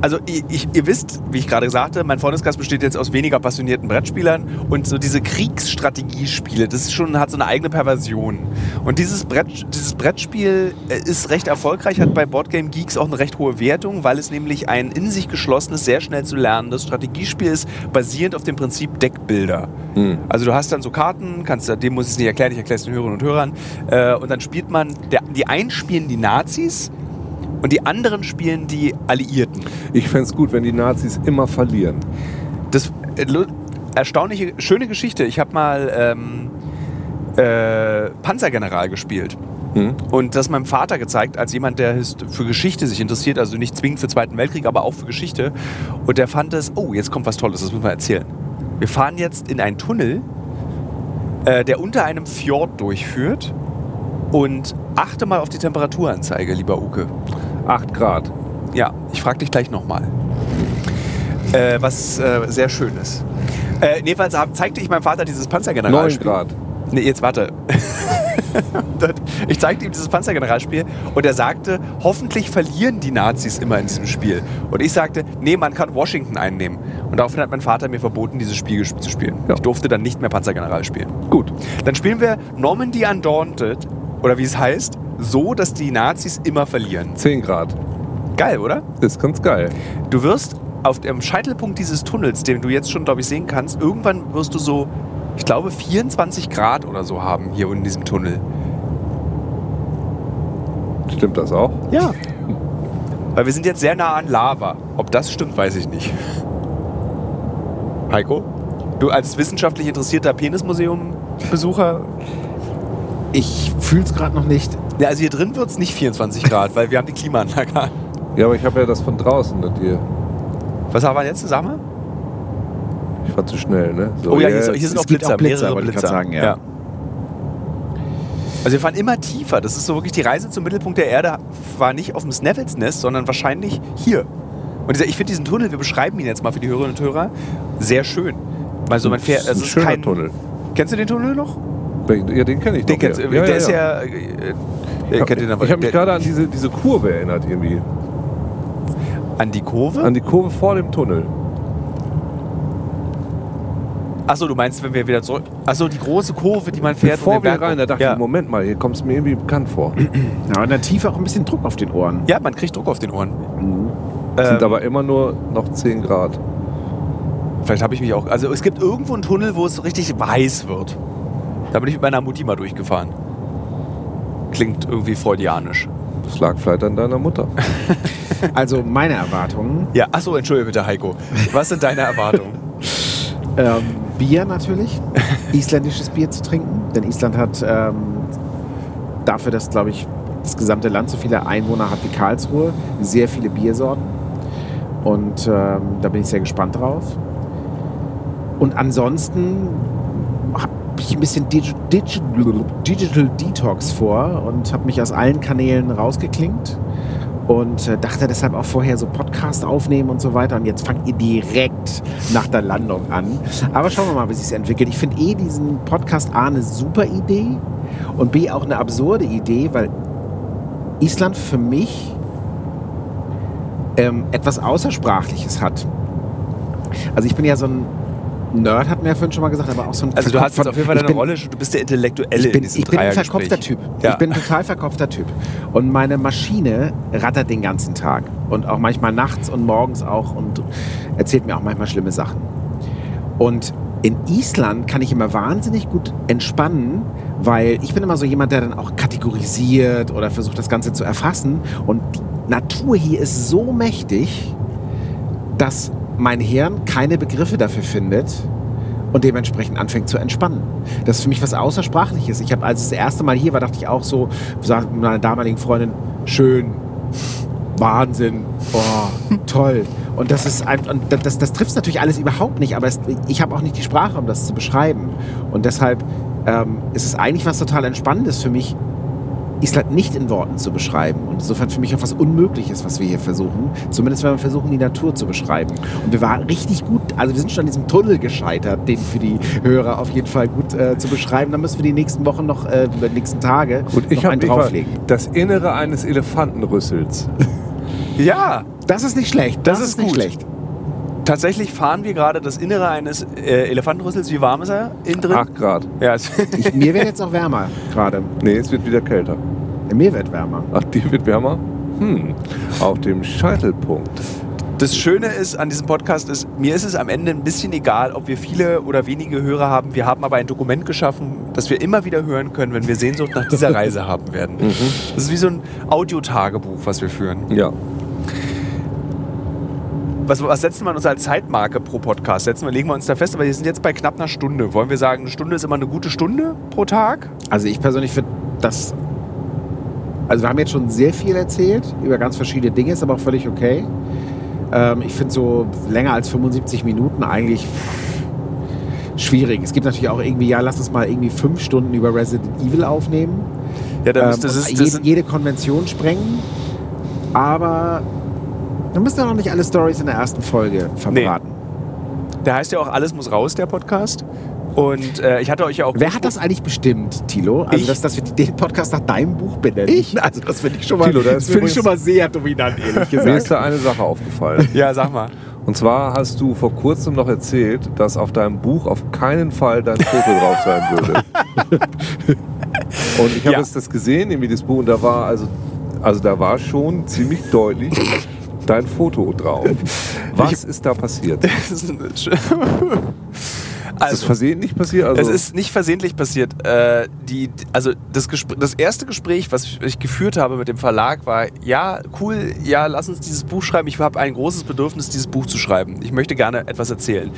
also ich, ihr wisst, wie ich gerade sagte, mein Freundeskreis besteht jetzt aus weniger passionierten Brettspielern und so diese Kriegsstrategiespiele, das ist schon, hat so eine eigene Perversion. Und dieses, Brett, dieses Brettspiel äh, ist recht erfolgreich, hat bei Boardgame Geeks auch eine recht hohe Wertung, weil es nämlich ein in sich geschlossenes, sehr schnell zu lernendes Strategiespiel ist, basierend auf dem Prinzip Deckbilder. Hm. Also du hast dann so Karten, kannst dem muss ich es nicht erklären, ich erkläre es den Hörerinnen und Hörern. Äh, und dann spielt man, der, die einen spielen die Nazis und die anderen spielen die Alliierten. Ich fände es gut, wenn die Nazis immer verlieren. Das äh, erstaunliche, schöne Geschichte. Ich habe mal ähm, äh, Panzergeneral gespielt. Hm? Und das meinem Vater gezeigt, als jemand, der für Geschichte sich interessiert, also nicht zwingend für den Zweiten Weltkrieg, aber auch für Geschichte. Und der fand es, oh, jetzt kommt was Tolles, das müssen wir erzählen. Wir fahren jetzt in einen Tunnel, äh, der unter einem Fjord durchführt. Und achte mal auf die Temperaturanzeige, lieber Uke. 8 Grad. Ja, ich frage dich gleich nochmal. Äh, was äh, sehr schön ist. Äh, jedenfalls zeigte ich meinem Vater dieses 9 Panzergeneralspiel. Grad. Nee, jetzt warte. Ich zeigte ihm dieses Panzergeneralspiel und er sagte, hoffentlich verlieren die Nazis immer in diesem Spiel. Und ich sagte, nee, man kann Washington einnehmen. Und daraufhin hat mein Vater mir verboten, dieses Spiel zu spielen. Ja. Ich durfte dann nicht mehr Panzergeneral spielen. Gut. Dann spielen wir Normandy Undaunted, oder wie es heißt, so, dass die Nazis immer verlieren. 10 Grad. Geil, oder? Ist ganz geil. Du wirst auf dem Scheitelpunkt dieses Tunnels, den du jetzt schon, glaube ich, sehen kannst, irgendwann wirst du so, ich glaube, 24 Grad oder so haben hier in diesem Tunnel. Stimmt das auch? Ja. Weil wir sind jetzt sehr nah an Lava. Ob das stimmt, weiß ich nicht. Heiko? Du als wissenschaftlich interessierter Penismuseum-Besucher? Ich fühle es gerade noch nicht. Ja, also hier drin wird es nicht 24 Grad, weil wir haben die Klimaanlage an. Ja, aber ich habe ja das von draußen mit dir. Was haben wir jetzt? Mal. Ich war zu schnell, ne? So, Oh ja, hier, hier sind es auch Blitzer, auch Blitzer, mehrere Blitzer. sagen, ja. Also wir fahren immer tiefer. Das ist so wirklich die Reise zum Mittelpunkt der Erde war nicht auf dem Sneffels Nest, sondern wahrscheinlich hier. Und dieser, ich finde diesen Tunnel, wir beschreiben ihn jetzt mal für die Hörerinnen und Hörer, sehr schön. Also man fährt, Das ist also ein schöner kein, Tunnel. Kennst du den Tunnel noch? Ja, den kenne ich Den doch. kennst, ja. der ist ja. Äh, Ich den aber- habe mich gerade an diese, diese Kurve erinnert irgendwie. an die Kurve. An die Kurve vor dem Tunnel. Achso, du meinst, wenn wir wieder zurück. Achso, die große Kurve, die man fährt. um Bevor den wir Berg rein, da dachte ja. ich, Moment mal, hier kommt es mir irgendwie bekannt vor. Ja, und in der Tiefe auch ein bisschen Druck auf den Ohren. Ja, man kriegt Druck auf den Ohren. Sind Ähm, aber immer nur noch 10 Grad. Vielleicht habe ich mich auch. Also es gibt irgendwo einen Tunnel, wo es richtig weiß wird. Da bin ich mit meiner Mutti mal durchgefahren. Klingt irgendwie freudianisch. Das lag vielleicht an deiner Mutter. Also meine Erwartungen. Ja, achso, entschuldige bitte, Heiko. Was sind deine Erwartungen? Ähm, Bier natürlich. Isländisches Bier zu trinken. Denn Island hat ähm, dafür, dass, glaube ich, das gesamte Land so viele Einwohner hat wie Karlsruhe, sehr viele Biersorten. Und ähm, da bin ich sehr gespannt drauf. Und ansonsten habe ein bisschen Digi Digital, Digital Detox vor und habe mich aus allen Kanälen rausgeklingt und äh, dachte deshalb auch vorher so Podcast aufnehmen und so weiter. Und jetzt fangt ihr direkt nach der Landung an. Aber schauen wir mal, wie sich entwickelt. Ich finde eh diesen Podcast A eine super Idee und B auch eine absurde Idee, weil Island für mich ähm, etwas Außersprachliches hat. Also ich bin ja so ein Nerd, hat mir ja vorhin schon mal gesagt, aber auch so ein Also du hast jetzt auf jeden Fall deine bin- Rolle, du bist der Intellektuelle ich bin, in diesem ich bin ein verkopfter Typ. Ja. Ich bin ein total verkopfter Typ. Und meine Maschine rattert den ganzen Tag. Und auch manchmal nachts und morgens auch und erzählt mir auch manchmal schlimme Sachen. Und in Island kann ich immer wahnsinnig gut entspannen, weil ich bin immer so jemand, der dann auch kategorisiert oder versucht, das Ganze zu erfassen. Und die Natur hier ist so mächtig, dass mein Hirn keine Begriffe dafür findet und dementsprechend anfängt zu entspannen. Das ist für mich was Außersprachliches. Ich habe, als das erste Mal hier war, dachte ich auch so, sagte meiner damaligen Freundin, schön, Wahnsinn, oh, toll. Und das ist ein, und das, das trifft natürlich alles überhaupt nicht, aber es, ich habe auch nicht die Sprache, um das zu beschreiben. Und deshalb ähm, ist es eigentlich was total Entspannendes für mich, Island nicht in Worten zu beschreiben. Und insofern für mich auch was Unmögliches, was wir hier versuchen. Zumindest wenn wir versuchen, die Natur zu beschreiben. Und wir waren richtig gut, also wir sind schon an diesem Tunnel gescheitert, den für die Hörer auf jeden Fall gut äh, zu beschreiben. Da müssen wir die nächsten Wochen noch, äh, die nächsten Tage Und ich noch einen drauflegen. das Innere eines Elefantenrüssels. Ja, Das ist nicht schlecht. Das, Das ist ist nicht gut. schlecht. Tatsächlich fahren wir gerade das Innere eines äh, Elefantenrüssels. Wie warm ist er innen drin? 8 Grad. Ja, es- Ich, mir wird jetzt auch wärmer gerade. Nee, es wird wieder kälter. Mir wird wärmer. Ach, die wird wärmer? Hm. Auf dem Scheitelpunkt. Das Schöne ist an diesem Podcast ist, mir ist es am Ende ein bisschen egal, ob wir viele oder wenige Hörer haben. Wir haben aber ein Dokument geschaffen, das wir immer wieder hören können, wenn wir Sehnsucht nach dieser Reise haben werden. Das ist wie so ein Audiotagebuch, was wir führen. Ja. Was, was setzen wir uns als Zeitmarke pro Podcast? Setzen wir, legen wir uns da fest, aber wir sind jetzt bei knapp einer Stunde. Wollen wir sagen, eine Stunde ist immer eine gute Stunde pro Tag? Also ich persönlich finde das. Also wir haben jetzt schon sehr viel erzählt über ganz verschiedene Dinge, ist aber auch völlig okay. Ähm, ich finde so länger als 75 Minuten eigentlich schwierig. Es gibt natürlich auch irgendwie, ja, lass uns mal irgendwie fünf Stunden über Resident Evil aufnehmen. Ja, dann Ähm, und ist, jede, jede Konvention sprengen. Aber dann müssen wir noch nicht alle Stories in der ersten Folge verbraten. der heißt ja auch Alles muss raus, der Podcast. Und äh, ich hatte euch ja auch. Wer hat das eigentlich bestimmt, Tilo? Also, Ich. dass, dass wir den Podcast nach deinem Buch benennen? Ich? Also, das finde ich schon mal, Thilo, da das ist finde ich schon mal sehr dominant, ehrlich Mir gesagt. ist da eine Sache aufgefallen. Ja, sag mal. Und zwar hast du vor kurzem noch erzählt, dass auf deinem Buch auf keinen Fall dein Foto drauf sein würde. und ich habe Ja. jetzt das gesehen, irgendwie das Buch, und da war also, also da war schon ziemlich deutlich dein Foto drauf. Was ist da passiert? Ist Das ist also, versehentlich passiert? Also, es ist nicht versehentlich passiert. Äh, die, also das, Gespr das erste Gespräch, was ich geführt habe mit dem Verlag, war, ja, cool, ja, lass uns dieses Buch schreiben. Ich habe ein großes Bedürfnis, dieses Buch zu schreiben. Ich möchte gerne etwas erzählen.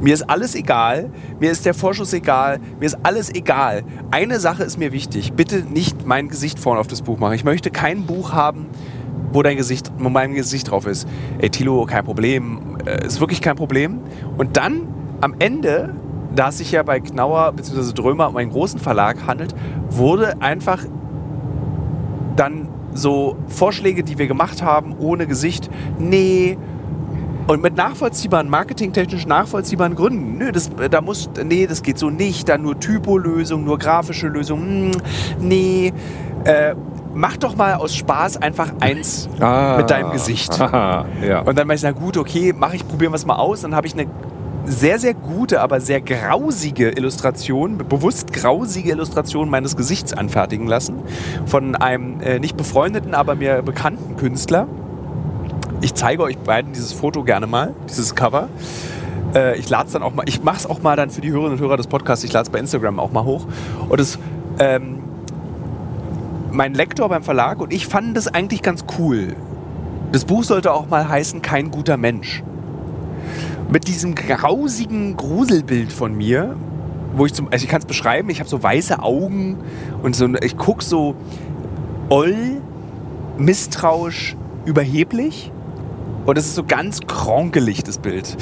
Mir ist alles egal, mir ist der Vorschuss egal, mir ist alles egal. Eine Sache ist mir wichtig, bitte nicht mein Gesicht vorne auf das Buch machen. Ich möchte kein Buch haben, wo dein Gesicht, wo mein Gesicht drauf ist. Ey, Tilo, kein Problem. Äh, ist wirklich kein Problem. Und dann am Ende, da es sich ja bei Knauer bzw. Drömer um einen großen Verlag handelt, wurde einfach dann so Vorschläge, die wir gemacht haben, ohne Gesicht, nee. Und mit nachvollziehbaren, marketingtechnisch nachvollziehbaren Gründen. Nö, das, da muss, nee, das geht so nicht. Dann nur Typolösung, nur grafische Lösung. Hm, nee. Äh, mach doch mal aus Spaß einfach eins Ah. mit deinem Gesicht. Aha, ja. Und dann war ich, na gut, okay, mach ich, probieren wir es mal aus. Dann habe ich eine sehr, sehr gute, aber sehr grausige Illustration, bewusst grausige Illustration meines Gesichts anfertigen lassen. Von einem äh, nicht befreundeten, aber mir bekannten Künstler. Ich zeige euch beiden dieses Foto gerne mal, dieses Cover. Äh, ich lade es dann auch mal, ich mache es auch mal dann für die Hörerinnen und Hörer des Podcasts, ich lade es bei Instagram auch mal hoch. Und es, ähm, mein Lektor beim Verlag und ich fanden das eigentlich ganz cool. Das Buch sollte auch mal heißen Kein guter Mensch. Mit diesem grausigen Gruselbild von mir, wo ich zum, also ich kann es beschreiben, ich habe so weiße Augen und so, ich gucke so oll, misstrauisch, überheblich und es ist so ganz kronkelig, das Bild.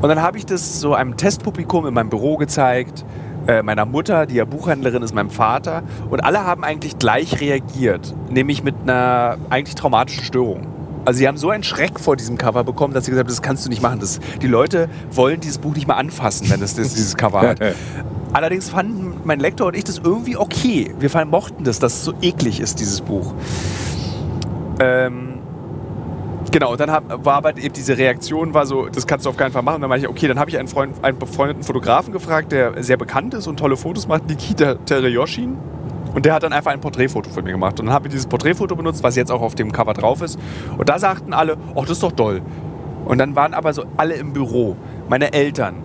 Und dann habe ich das so einem Testpublikum in meinem Büro gezeigt äh, meiner Mutter, die ja Buchhändlerin ist, meinem Vater. Und alle haben eigentlich gleich reagiert, nämlich mit einer eigentlich traumatischen Störung. Also sie haben so einen Schreck vor diesem Cover bekommen, dass sie gesagt haben, das kannst du nicht machen. Das, die Leute wollen dieses Buch nicht mal anfassen, wenn es das, dieses Cover hat. Allerdings fanden mein Lektor und ich das irgendwie okay. Wir mochten das, dass es so eklig ist, dieses Buch. Ähm, genau, dann hab, war aber eben diese Reaktion, war so, das kannst du auf keinen Fall machen. Dann meinte ich, okay, dann habe ich einen, Freund, einen befreundeten Fotografen gefragt, der sehr bekannt ist und tolle Fotos macht, Nikita Tereyoshin. Und der hat dann einfach ein Porträtfoto von mir gemacht. Und dann habe ich dieses Porträtfoto benutzt, was jetzt auch auf dem Cover drauf ist. Und da sagten alle, ach, das ist doch toll. Und dann waren aber so alle im Büro, meine Eltern.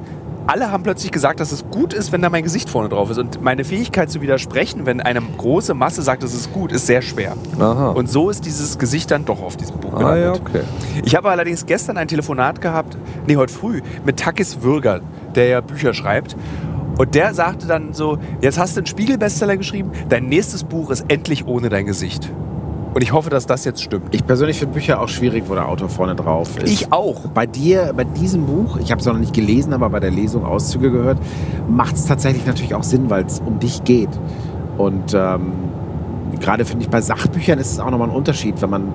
Alle haben plötzlich gesagt, dass es gut ist, wenn da mein Gesicht vorne drauf ist. Und meine Fähigkeit zu widersprechen, wenn eine große Masse sagt, es ist gut, ist sehr schwer. Aha. Und so ist dieses Gesicht dann doch auf diesem Buch ah, gelandet. ja, okay. Ich habe allerdings gestern ein Telefonat gehabt, nee, heute früh, mit Takis Würger, der ja Bücher schreibt. Und der sagte dann so, jetzt hast du einen Spiegel-Bestseller geschrieben, dein nächstes Buch ist endlich ohne dein Gesicht. Und ich hoffe, dass das jetzt stimmt. Ich persönlich finde Bücher auch schwierig, wo der Autor vorne drauf ist. Ich auch. Bei dir, bei diesem Buch, ich habe es noch nicht gelesen, aber bei der Lesung Auszüge gehört, macht es tatsächlich natürlich auch Sinn, weil es um dich geht. Und ähm, gerade finde ich, bei Sachbüchern ist es auch nochmal ein Unterschied, wenn man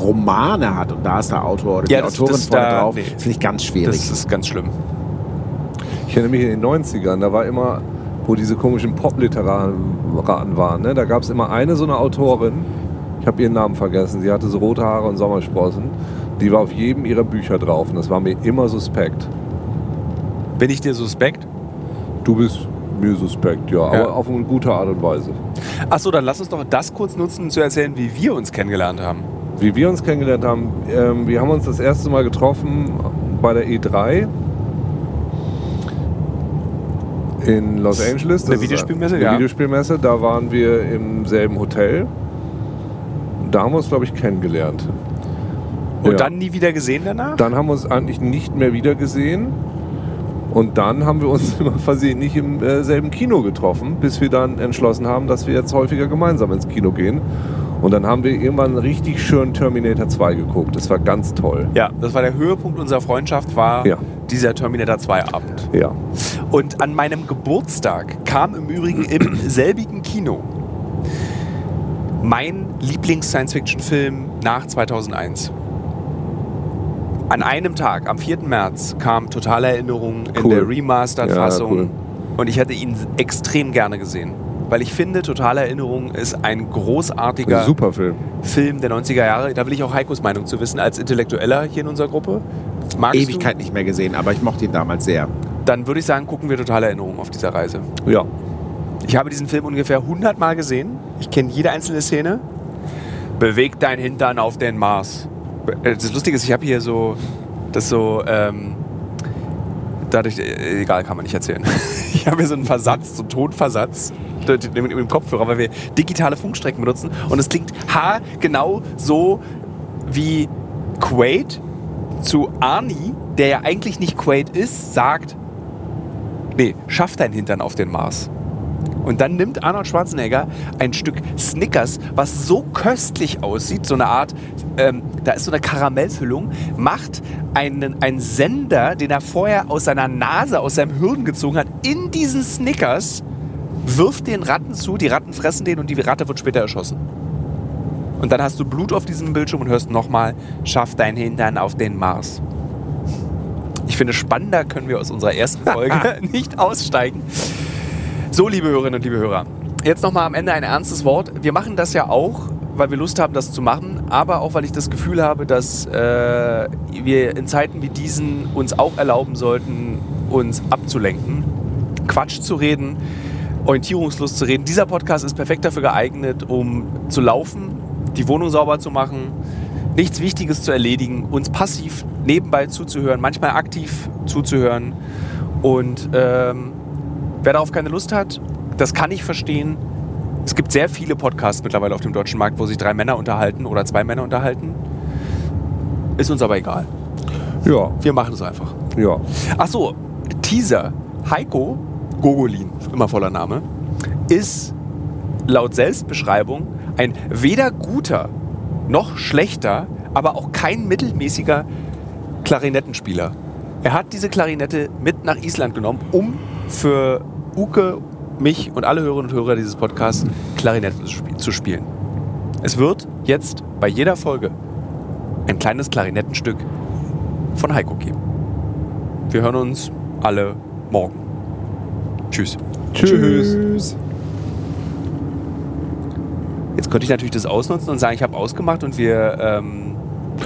Romane hat und da ist der Autor oder Ja, die das- Autorin das vorne da- drauf, nee. finde ich ganz schwierig. Das ist ganz schlimm. Ich erinnere mich in den 90ern, da war immer, wo diese komischen Pop-Literaten waren, ne? da gab es immer eine so eine Autorin, ich habe ihren Namen vergessen, sie hatte so rote Haare und Sommersprossen, die war auf jedem ihrer Bücher drauf und das war mir immer suspekt. Bin ich dir suspekt? Du bist mir suspekt, ja, Ja. aber auf eine gute Art und Weise. Achso, dann lass uns doch das kurz nutzen, um zu erzählen, wie wir uns kennengelernt haben. Wie wir uns kennengelernt haben, ähm, wir haben uns das erste Mal getroffen bei der E3 in Los Angeles. Das ist Videospielmesse, eine ja. Videospielmesse, da waren wir im selben Hotel. Da haben wir uns, glaube ich, kennengelernt. Und Ja. dann nie wieder gesehen danach? Dann haben wir uns eigentlich nicht mehr wieder gesehen. Und dann haben wir uns immer versehentlich im äh, selben Kino getroffen, bis wir dann entschlossen haben, dass wir jetzt häufiger gemeinsam ins Kino gehen. Und dann haben wir irgendwann richtig schön Terminator 2 geguckt. Das war ganz toll. Ja, das war der Höhepunkt unserer Freundschaft, war Ja. dieser Terminator 2 Abend. Ja. Und an meinem Geburtstag kam im Übrigen im selbigen Kino mein Lieblings-Science-Fiction-Film nach 2001. An einem Tag, am 4. März, kam Totale Erinnerung in Cool. der Remastered-Fassung. Ja, cool. Und ich hätte ihn extrem gerne gesehen. Weil ich finde, Totale Erinnerung ist ein großartiger Super Film. Film der 90er Jahre. Da will ich auch Heikos Meinung zu wissen, als Intellektueller hier in unserer Gruppe. Magst Ewigkeit nicht mehr gesehen, aber ich mochte ihn damals sehr. Du? Dann würde ich sagen, gucken wir Totale Erinnerung auf dieser Reise. Ja. Ich habe diesen Film ungefähr 100 Mal gesehen. Ich kenne jede einzelne Szene. Beweg dein Hintern auf den Mars. Das Lustige ist, ich habe hier so, das so, ähm, dadurch, äh, egal, kann man nicht erzählen. Ich habe hier so einen Versatz, so einen Tonversatz mit dem Kopfhörer, weil wir digitale Funkstrecken benutzen. Und es klingt haargenau so wie Quaid zu Arnie, der ja eigentlich nicht Quaid ist, sagt, nee, schaff dein Hintern auf den Mars. Und dann nimmt Arnold Schwarzenegger ein Stück Snickers, was so köstlich aussieht, so eine Art, ähm, da ist so eine Karamellfüllung, macht einen, einen Sender, den er vorher aus seiner Nase, aus seinem Hirn gezogen hat, in diesen Snickers, wirft den Ratten zu, die Ratten fressen den und die Ratte wird später erschossen. Und dann hast du Blut auf diesem Bildschirm und hörst nochmal, schaff dein Hintern auf den Mars. Ich finde, spannender können wir aus unserer ersten Folge nicht aussteigen. So, liebe Hörerinnen und liebe Hörer, jetzt nochmal am Ende ein ernstes Wort. Wir machen das ja auch, weil wir Lust haben, das zu machen, aber auch, weil ich das Gefühl habe, dass äh, wir in Zeiten wie diesen uns auch erlauben sollten, uns abzulenken, Quatsch zu reden, orientierungslos zu reden. Dieser Podcast ist perfekt dafür geeignet, um zu laufen, die Wohnung sauber zu machen, nichts Wichtiges zu erledigen, uns passiv nebenbei zuzuhören, manchmal aktiv zuzuhören. Und ähm, wer darauf keine Lust hat, das kann ich verstehen. Es gibt sehr viele Podcasts mittlerweile auf dem deutschen Markt, wo sich drei Männer unterhalten oder zwei Männer unterhalten. Ist uns aber egal. Ja. Wir machen es einfach. Ja. Ach so, Teaser. Heiko Gogolin, immer voller Name, ist laut Selbstbeschreibung ein weder guter noch schlechter, aber auch kein mittelmäßiger Klarinettenspieler. Er hat diese Klarinette mit nach Island genommen, um für Uke, mich und alle Hörerinnen und Hörer dieses Podcasts Klarinette zu sp- zu spielen. Es wird jetzt bei jeder Folge ein kleines Klarinettenstück von Heiko geben. Wir hören uns alle morgen. Tschüss. Tschüss. Jetzt könnte ich natürlich das ausnutzen und sagen, ich habe ausgemacht und wir ähm,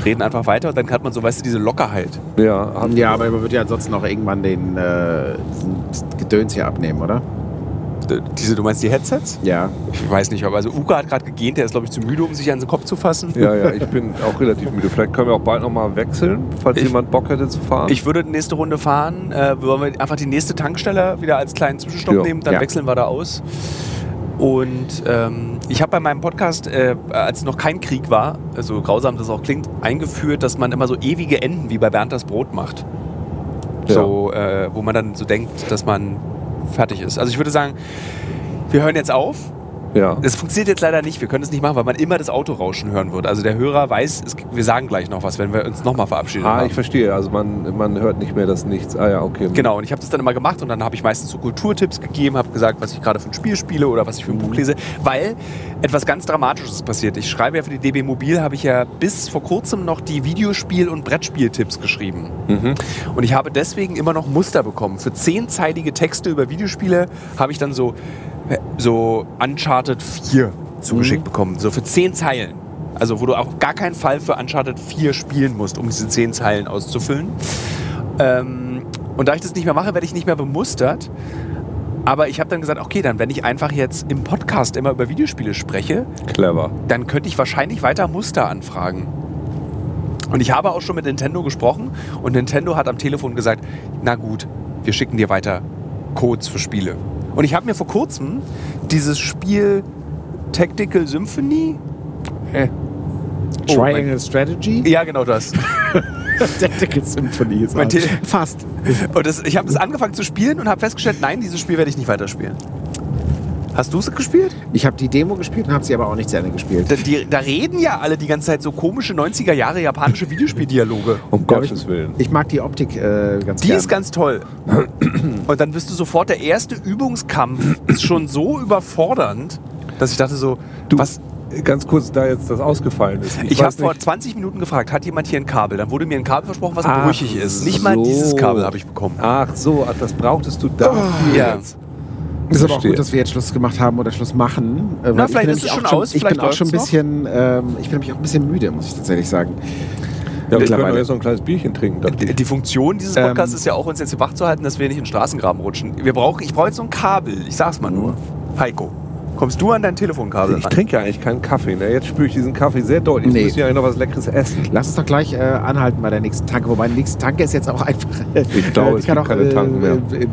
reden einfach weiter und dann hat man so, weißt du, diese Lockerheit. Ja, haben Ja, aber man wird ja ansonsten auch irgendwann den äh, Gedöns hier abnehmen, oder? Diese, du meinst die Headsets? Ja. Ich weiß nicht, aber also Uke hat gerade gegähnt, der ist glaube ich zu müde, um sich an den Kopf zu fassen. Ja, ja, ich bin auch relativ müde. Vielleicht können wir auch bald nochmal wechseln, falls Ich- jemand Bock hätte zu fahren. Ich würde die nächste Runde fahren, äh, wollen wir einfach die nächste Tankstelle wieder als kleinen Zwischenstopp Ja. nehmen, dann Ja. wechseln wir da aus. Und ähm, ich habe bei meinem Podcast, äh, als noch kein Krieg war, so grausam das auch klingt, eingeführt, dass man immer so ewige Enden wie bei Bernd das Brot macht. Ja. So, äh, wo man dann so denkt, dass man fertig ist. Also ich würde sagen, wir hören jetzt auf. Ja. Es funktioniert jetzt leider nicht. Wir können es nicht machen, weil man immer das Autorauschen hören wird. Also der Hörer weiß, es, wir sagen gleich noch was, wenn wir uns nochmal verabschieden. Ah, haben. ich verstehe. Also man, man hört nicht mehr das Nichts. Ah ja, okay. Genau, und ich habe das dann immer gemacht und dann habe ich meistens so Kulturtipps gegeben, habe gesagt, was ich gerade für ein Spiel spiele oder was ich für ein Buch lese, weil etwas ganz Dramatisches passiert. Ich schreibe ja für die DB Mobil, habe ich ja bis vor kurzem noch die Videospiel- und Brettspieltipps geschrieben. Mhm. Und ich habe deswegen immer noch Muster bekommen. Für zehnseitige Texte über Videospiele habe ich dann so, so Uncharted 4 zugeschickt bekommen. So für zehn Zeilen. Also wo du auf gar keinen Fall für Uncharted 4 spielen musst, um diese zehn Zeilen auszufüllen. Ähm, und da ich das nicht mehr mache, werde ich nicht mehr bemustert. Aber ich habe dann gesagt, okay, dann wenn ich einfach jetzt im Podcast immer über Videospiele spreche, Clever. dann könnte ich wahrscheinlich weiter Muster anfragen. Und ich habe auch schon mit Nintendo gesprochen und Nintendo hat am Telefon gesagt, na gut, wir schicken dir weiter Codes für Spiele. Und ich habe mir vor kurzem dieses Spiel Tactical Symphony, Äh. Oh, Triangle Strategy? ja genau das, Tactical Symphony ist Fast. und das, ich habe das angefangen zu spielen und habe festgestellt, nein, dieses Spiel werde ich nicht weiterspielen. Hast du es gespielt? Ich habe die Demo gespielt und habe sie aber auch nicht zu Ende gespielt. Da, die, da reden ja alle die ganze Zeit so komische 90er Jahre japanische Videospieldialoge. Um ich- Gottes Willen. Ich mag die Optik äh, ganz Die gern. ist ganz toll. Und dann bist du sofort, der erste Übungskampf ist schon so überfordernd, dass ich dachte so, Du, was? ganz kurz, da jetzt das ausgefallen ist. Ich, habe weiß vor nicht- 20 Minuten gefragt, hat jemand hier ein Kabel? Dann wurde mir ein Kabel versprochen, was Ach brüchig ist. Nicht mal so. dieses Kabel habe ich bekommen. Ach so, das brauchtest du dafür Ja. jetzt. Ist aber auch gut, dass wir jetzt Schluss gemacht haben oder Schluss machen. äh, weil Na, ich vielleicht ist es schon auch aus, Ich vielleicht bin auch schon ein bisschen, ähm, ich bin nämlich auch ein bisschen müde, muss ich tatsächlich sagen. Ja, wir können jetzt noch ein kleines Bierchen trinken. Die, ich. die Funktion dieses Ähm. Podcasts ist ja auch, uns jetzt hier wach zu halten, dass wir nicht in den Straßengraben rutschen. Wir brauchen, ich brauche jetzt so ein Kabel. Ich sag's mal nur. Heiko, kommst du an dein Telefonkabel Ich ran? trinke ja eigentlich keinen Kaffee. Ne? Jetzt spüre ich diesen Kaffee sehr deutlich. Nee. Ich muss ja eigentlich noch was Leckeres essen. Lass uns doch gleich äh, anhalten bei der nächsten Tanke. Wobei die nächste Tanke ist jetzt auch einfach. Ich glaube, es kann gibt keine Tanken mehr. äh, äh,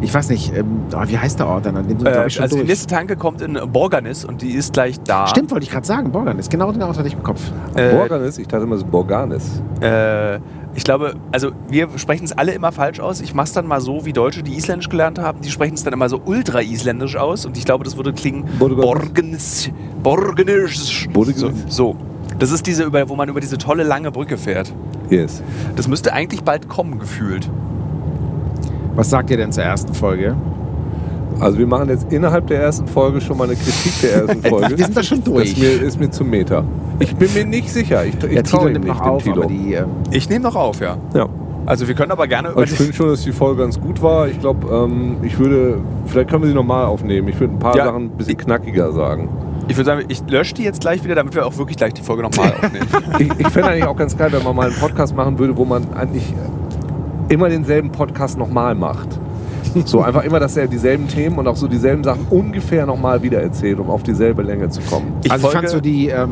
ich weiß nicht, ähm, oh, wie heißt der Ort dann? An dem sind Äh, ich, schon also die durch. nächste Tanke kommt in Borganis und die ist gleich da. Stimmt, wollte ich gerade sagen. Borgan ist genau den Ort hatte ich im Kopf. Äh, Borganis? Ich dachte immer, es ist Borganis. Äh, ich glaube, also wir sprechen es alle immer falsch aus. Ich mache es dann mal so, wie Deutsche, die Isländisch gelernt haben, die sprechen es dann immer so ultra-isländisch aus und ich glaube, das würde klingen Borganis. Borganis. Borganis. Borganis. So, so. Das ist diese, über, wo man über diese tolle lange Brücke fährt. Yes. Das müsste eigentlich bald kommen, gefühlt. Was sagt ihr denn zur ersten Folge? Also wir machen jetzt innerhalb der ersten Folge schon mal eine Kritik der ersten Folge. Wir sind da schon durch. Das ist mir, ist mir zu Meter. Ich bin mir nicht sicher. Ich, ich traue ihm nicht, noch dem auf, Tilo. aber die, ähm, Ich nehme noch auf, ja. ja. Also wir können aber gerne über ich finde schon, dass die Folge ganz gut war. Ich glaube, ähm, ich würde, vielleicht können wir sie nochmal aufnehmen. Ich würde ein paar Ja. Sachen ein bisschen knackiger sagen. Ich würde sagen, ich lösche die jetzt gleich wieder, damit wir auch wirklich gleich die Folge nochmal aufnehmen. Ich, ich fände eigentlich auch ganz geil, wenn man mal einen Podcast machen würde, wo man eigentlich immer denselben Podcast nochmal macht. So einfach immer dass er dieselben Themen und auch so dieselben Sachen ungefähr nochmal wieder erzählt, um auf dieselbe Länge zu kommen. Ich also ich fand so die ähm,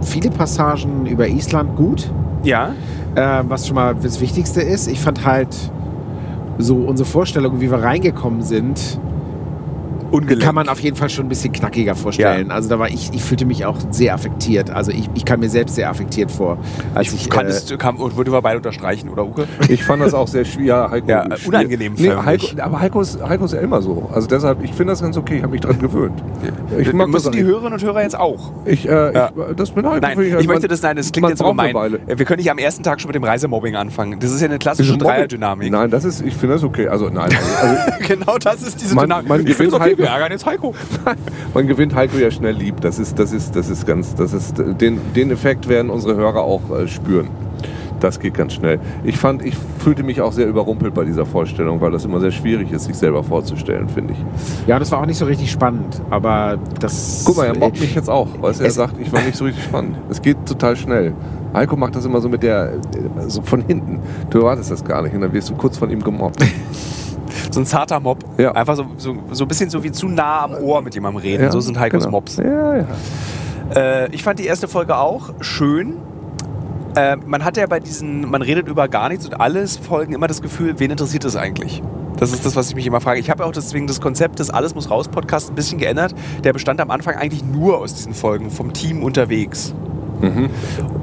viele Passagen über Island gut, ja, äh, was schon mal das Wichtigste ist. Ich fand halt so unsere Vorstellung, wie wir reingekommen sind, ungelenkt. kann man auf jeden Fall schon ein bisschen knackiger vorstellen. Also da war ich, ich fühlte mich auch sehr affektiert. Also ich, ich kam mir selbst sehr affektiert vor, als ich, ich kann äh, es, kann, würde wir beide unterstreichen, oder Uke? Ich fand das auch sehr schwierig. Ja, Heiko, Ja, unangenehm Nee. Heiko, aber Heiko ist, Heiko ist ja immer so. Also deshalb, ich finde das ganz okay. Ich habe mich dran gewöhnt. Ich Wir mag das müssen die. Hörerinnen und Hörer jetzt auch. Ich, äh, Ja. ich, das mit Heiko Nein, ich also möchte man- das, nein, das klingt man jetzt gemein. Weile. Wir können nicht am ersten Tag schon mit dem Reisemobbing anfangen. Das ist ja eine klassische Dreierdynamik. Nein, das ist, ich finde das okay. Also nein, also, genau das ist diese Man- Dynamik. man ich finde gewinnt okay, wir ärgern jetzt Heiko. man gewinnt Heiko ja schnell lieb. Das ist, das ist, das ist ganz, das ist, den, den Effekt werden unsere Hörer auch äh, spüren. Das geht ganz schnell. Ich fand, ich fühlte mich auch sehr überrumpelt bei dieser Vorstellung, weil das immer sehr schwierig ist, sich selber vorzustellen, finde ich. Ja, das war auch nicht so richtig spannend, aber das. Guck mal, er mobbt mich jetzt auch, weil er sagt, ich war nicht so richtig spannend. Es geht total schnell. Heiko macht das immer so mit der, so von hinten. Du erwartest das gar nicht und dann wirst du kurz von ihm gemobbt. So ein zarter Mob. Ja. Einfach so, so, so ein bisschen so wie zu nah am Ohr mit jemandem reden. Ja, so sind Heikos genau. Mobs. Ja, ja. Äh, ich fand die erste Folge auch schön. Äh, man hat ja bei diesen, man redet über gar nichts und alles Folgen immer das Gefühl, wen interessiert das eigentlich? Das ist das, was ich mich immer frage. Ich habe auch deswegen das Konzept des Alles muss raus Podcast ein bisschen geändert. Der bestand am Anfang eigentlich nur aus diesen Folgen vom Team unterwegs. Mhm.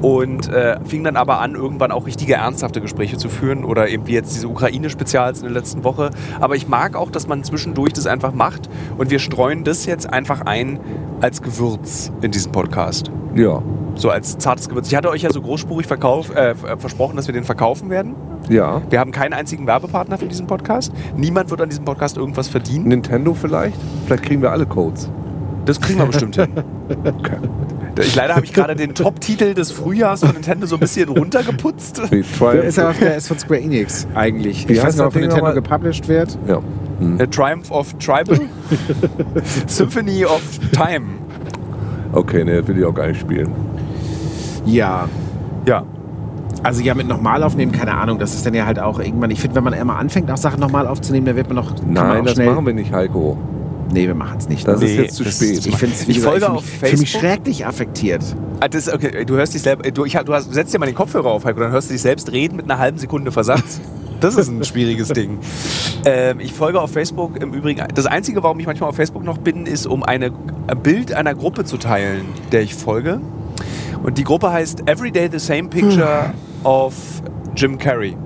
Und äh, fing dann aber an, irgendwann auch richtige ernsthafte Gespräche zu führen oder eben wie jetzt diese Ukraine-Spezials in der letzten Woche. Aber ich mag auch, dass man zwischendurch das einfach macht und wir streuen das jetzt einfach ein als Gewürz in diesen Podcast. Ja, So als zartes Gewürz. Ich hatte euch ja so großspurig verkauf, äh, versprochen, dass wir den verkaufen werden. ja. Wir haben keinen einzigen Werbepartner für diesen Podcast. Niemand wird an diesem Podcast irgendwas verdienen. Nintendo vielleicht? Vielleicht kriegen wir alle Codes. Das kriegen wir bestimmt hin. Ich, leider habe ich gerade den Top-Titel des Frühjahrs von Nintendo so ein bisschen runtergeputzt. Der ist, aber, der ist von Square Enix eigentlich. Wie ich weiß heißt nicht, das ob Nintendo nochmal? gepublished wird. ja. Hm. A Triumph of Tribal. Symphony of Time. Okay, ne, das will ich auch gar nicht spielen. Ja. Ja. Also ja, mit nochmal aufnehmen, keine Ahnung. Das ist dann ja halt auch irgendwann. Ich finde, wenn man immer anfängt, auch Sachen nochmal aufzunehmen, dann wird man noch. man Nein, auch das schnell, machen wir nicht, Heiko. Nee, wir machen es nicht. Das ne? ist jetzt zu spät. ich finde es Ich folge auf für mich Facebook. schrecklich affektiert. Ah, Das, okay, du hörst dich selber. Du, ich, du hast, setzt dir mal den Kopfhörer auf, Heiko, dann hörst du dich selbst reden mit einer halben Sekunde Versatz. Das ist ein schwieriges Ding. Ähm, ich folge auf Facebook im Übrigen. Das Einzige, warum ich manchmal auf Facebook noch bin, ist, um eine, ein Bild einer Gruppe zu teilen, der ich folge. Und die Gruppe heißt Everyday the Same Picture of Jim Carrey.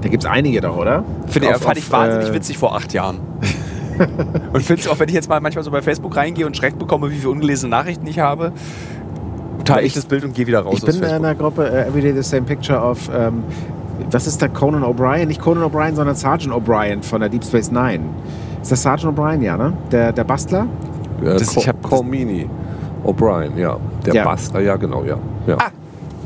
Da gibt es einige doch, oder? Finde ich, Auf- fand ich auf, wahnsinnig äh, witzig vor acht Jahren. und finde es auch, wenn ich jetzt mal manchmal so bei Facebook reingehe und Schreck bekomme, wie viele ungelesene Nachrichten ich habe, teile ich Ich- das Bild und gehe wieder raus Ich bin aus in Facebook. einer Gruppe äh, Everyday the Same Picture of. Ähm, was ist da Conan O'Brien? Nicht Conan O'Brien, sondern Sergeant O'Brien von der Deep Space Nine. Ist das Sergeant O'Brien, ja, ne? Der, der Bastler? Äh, Das- Co- ich hab- Comini. O'Brien, ja. Der Ja. Buster, ja, genau, ja. ja. Ah,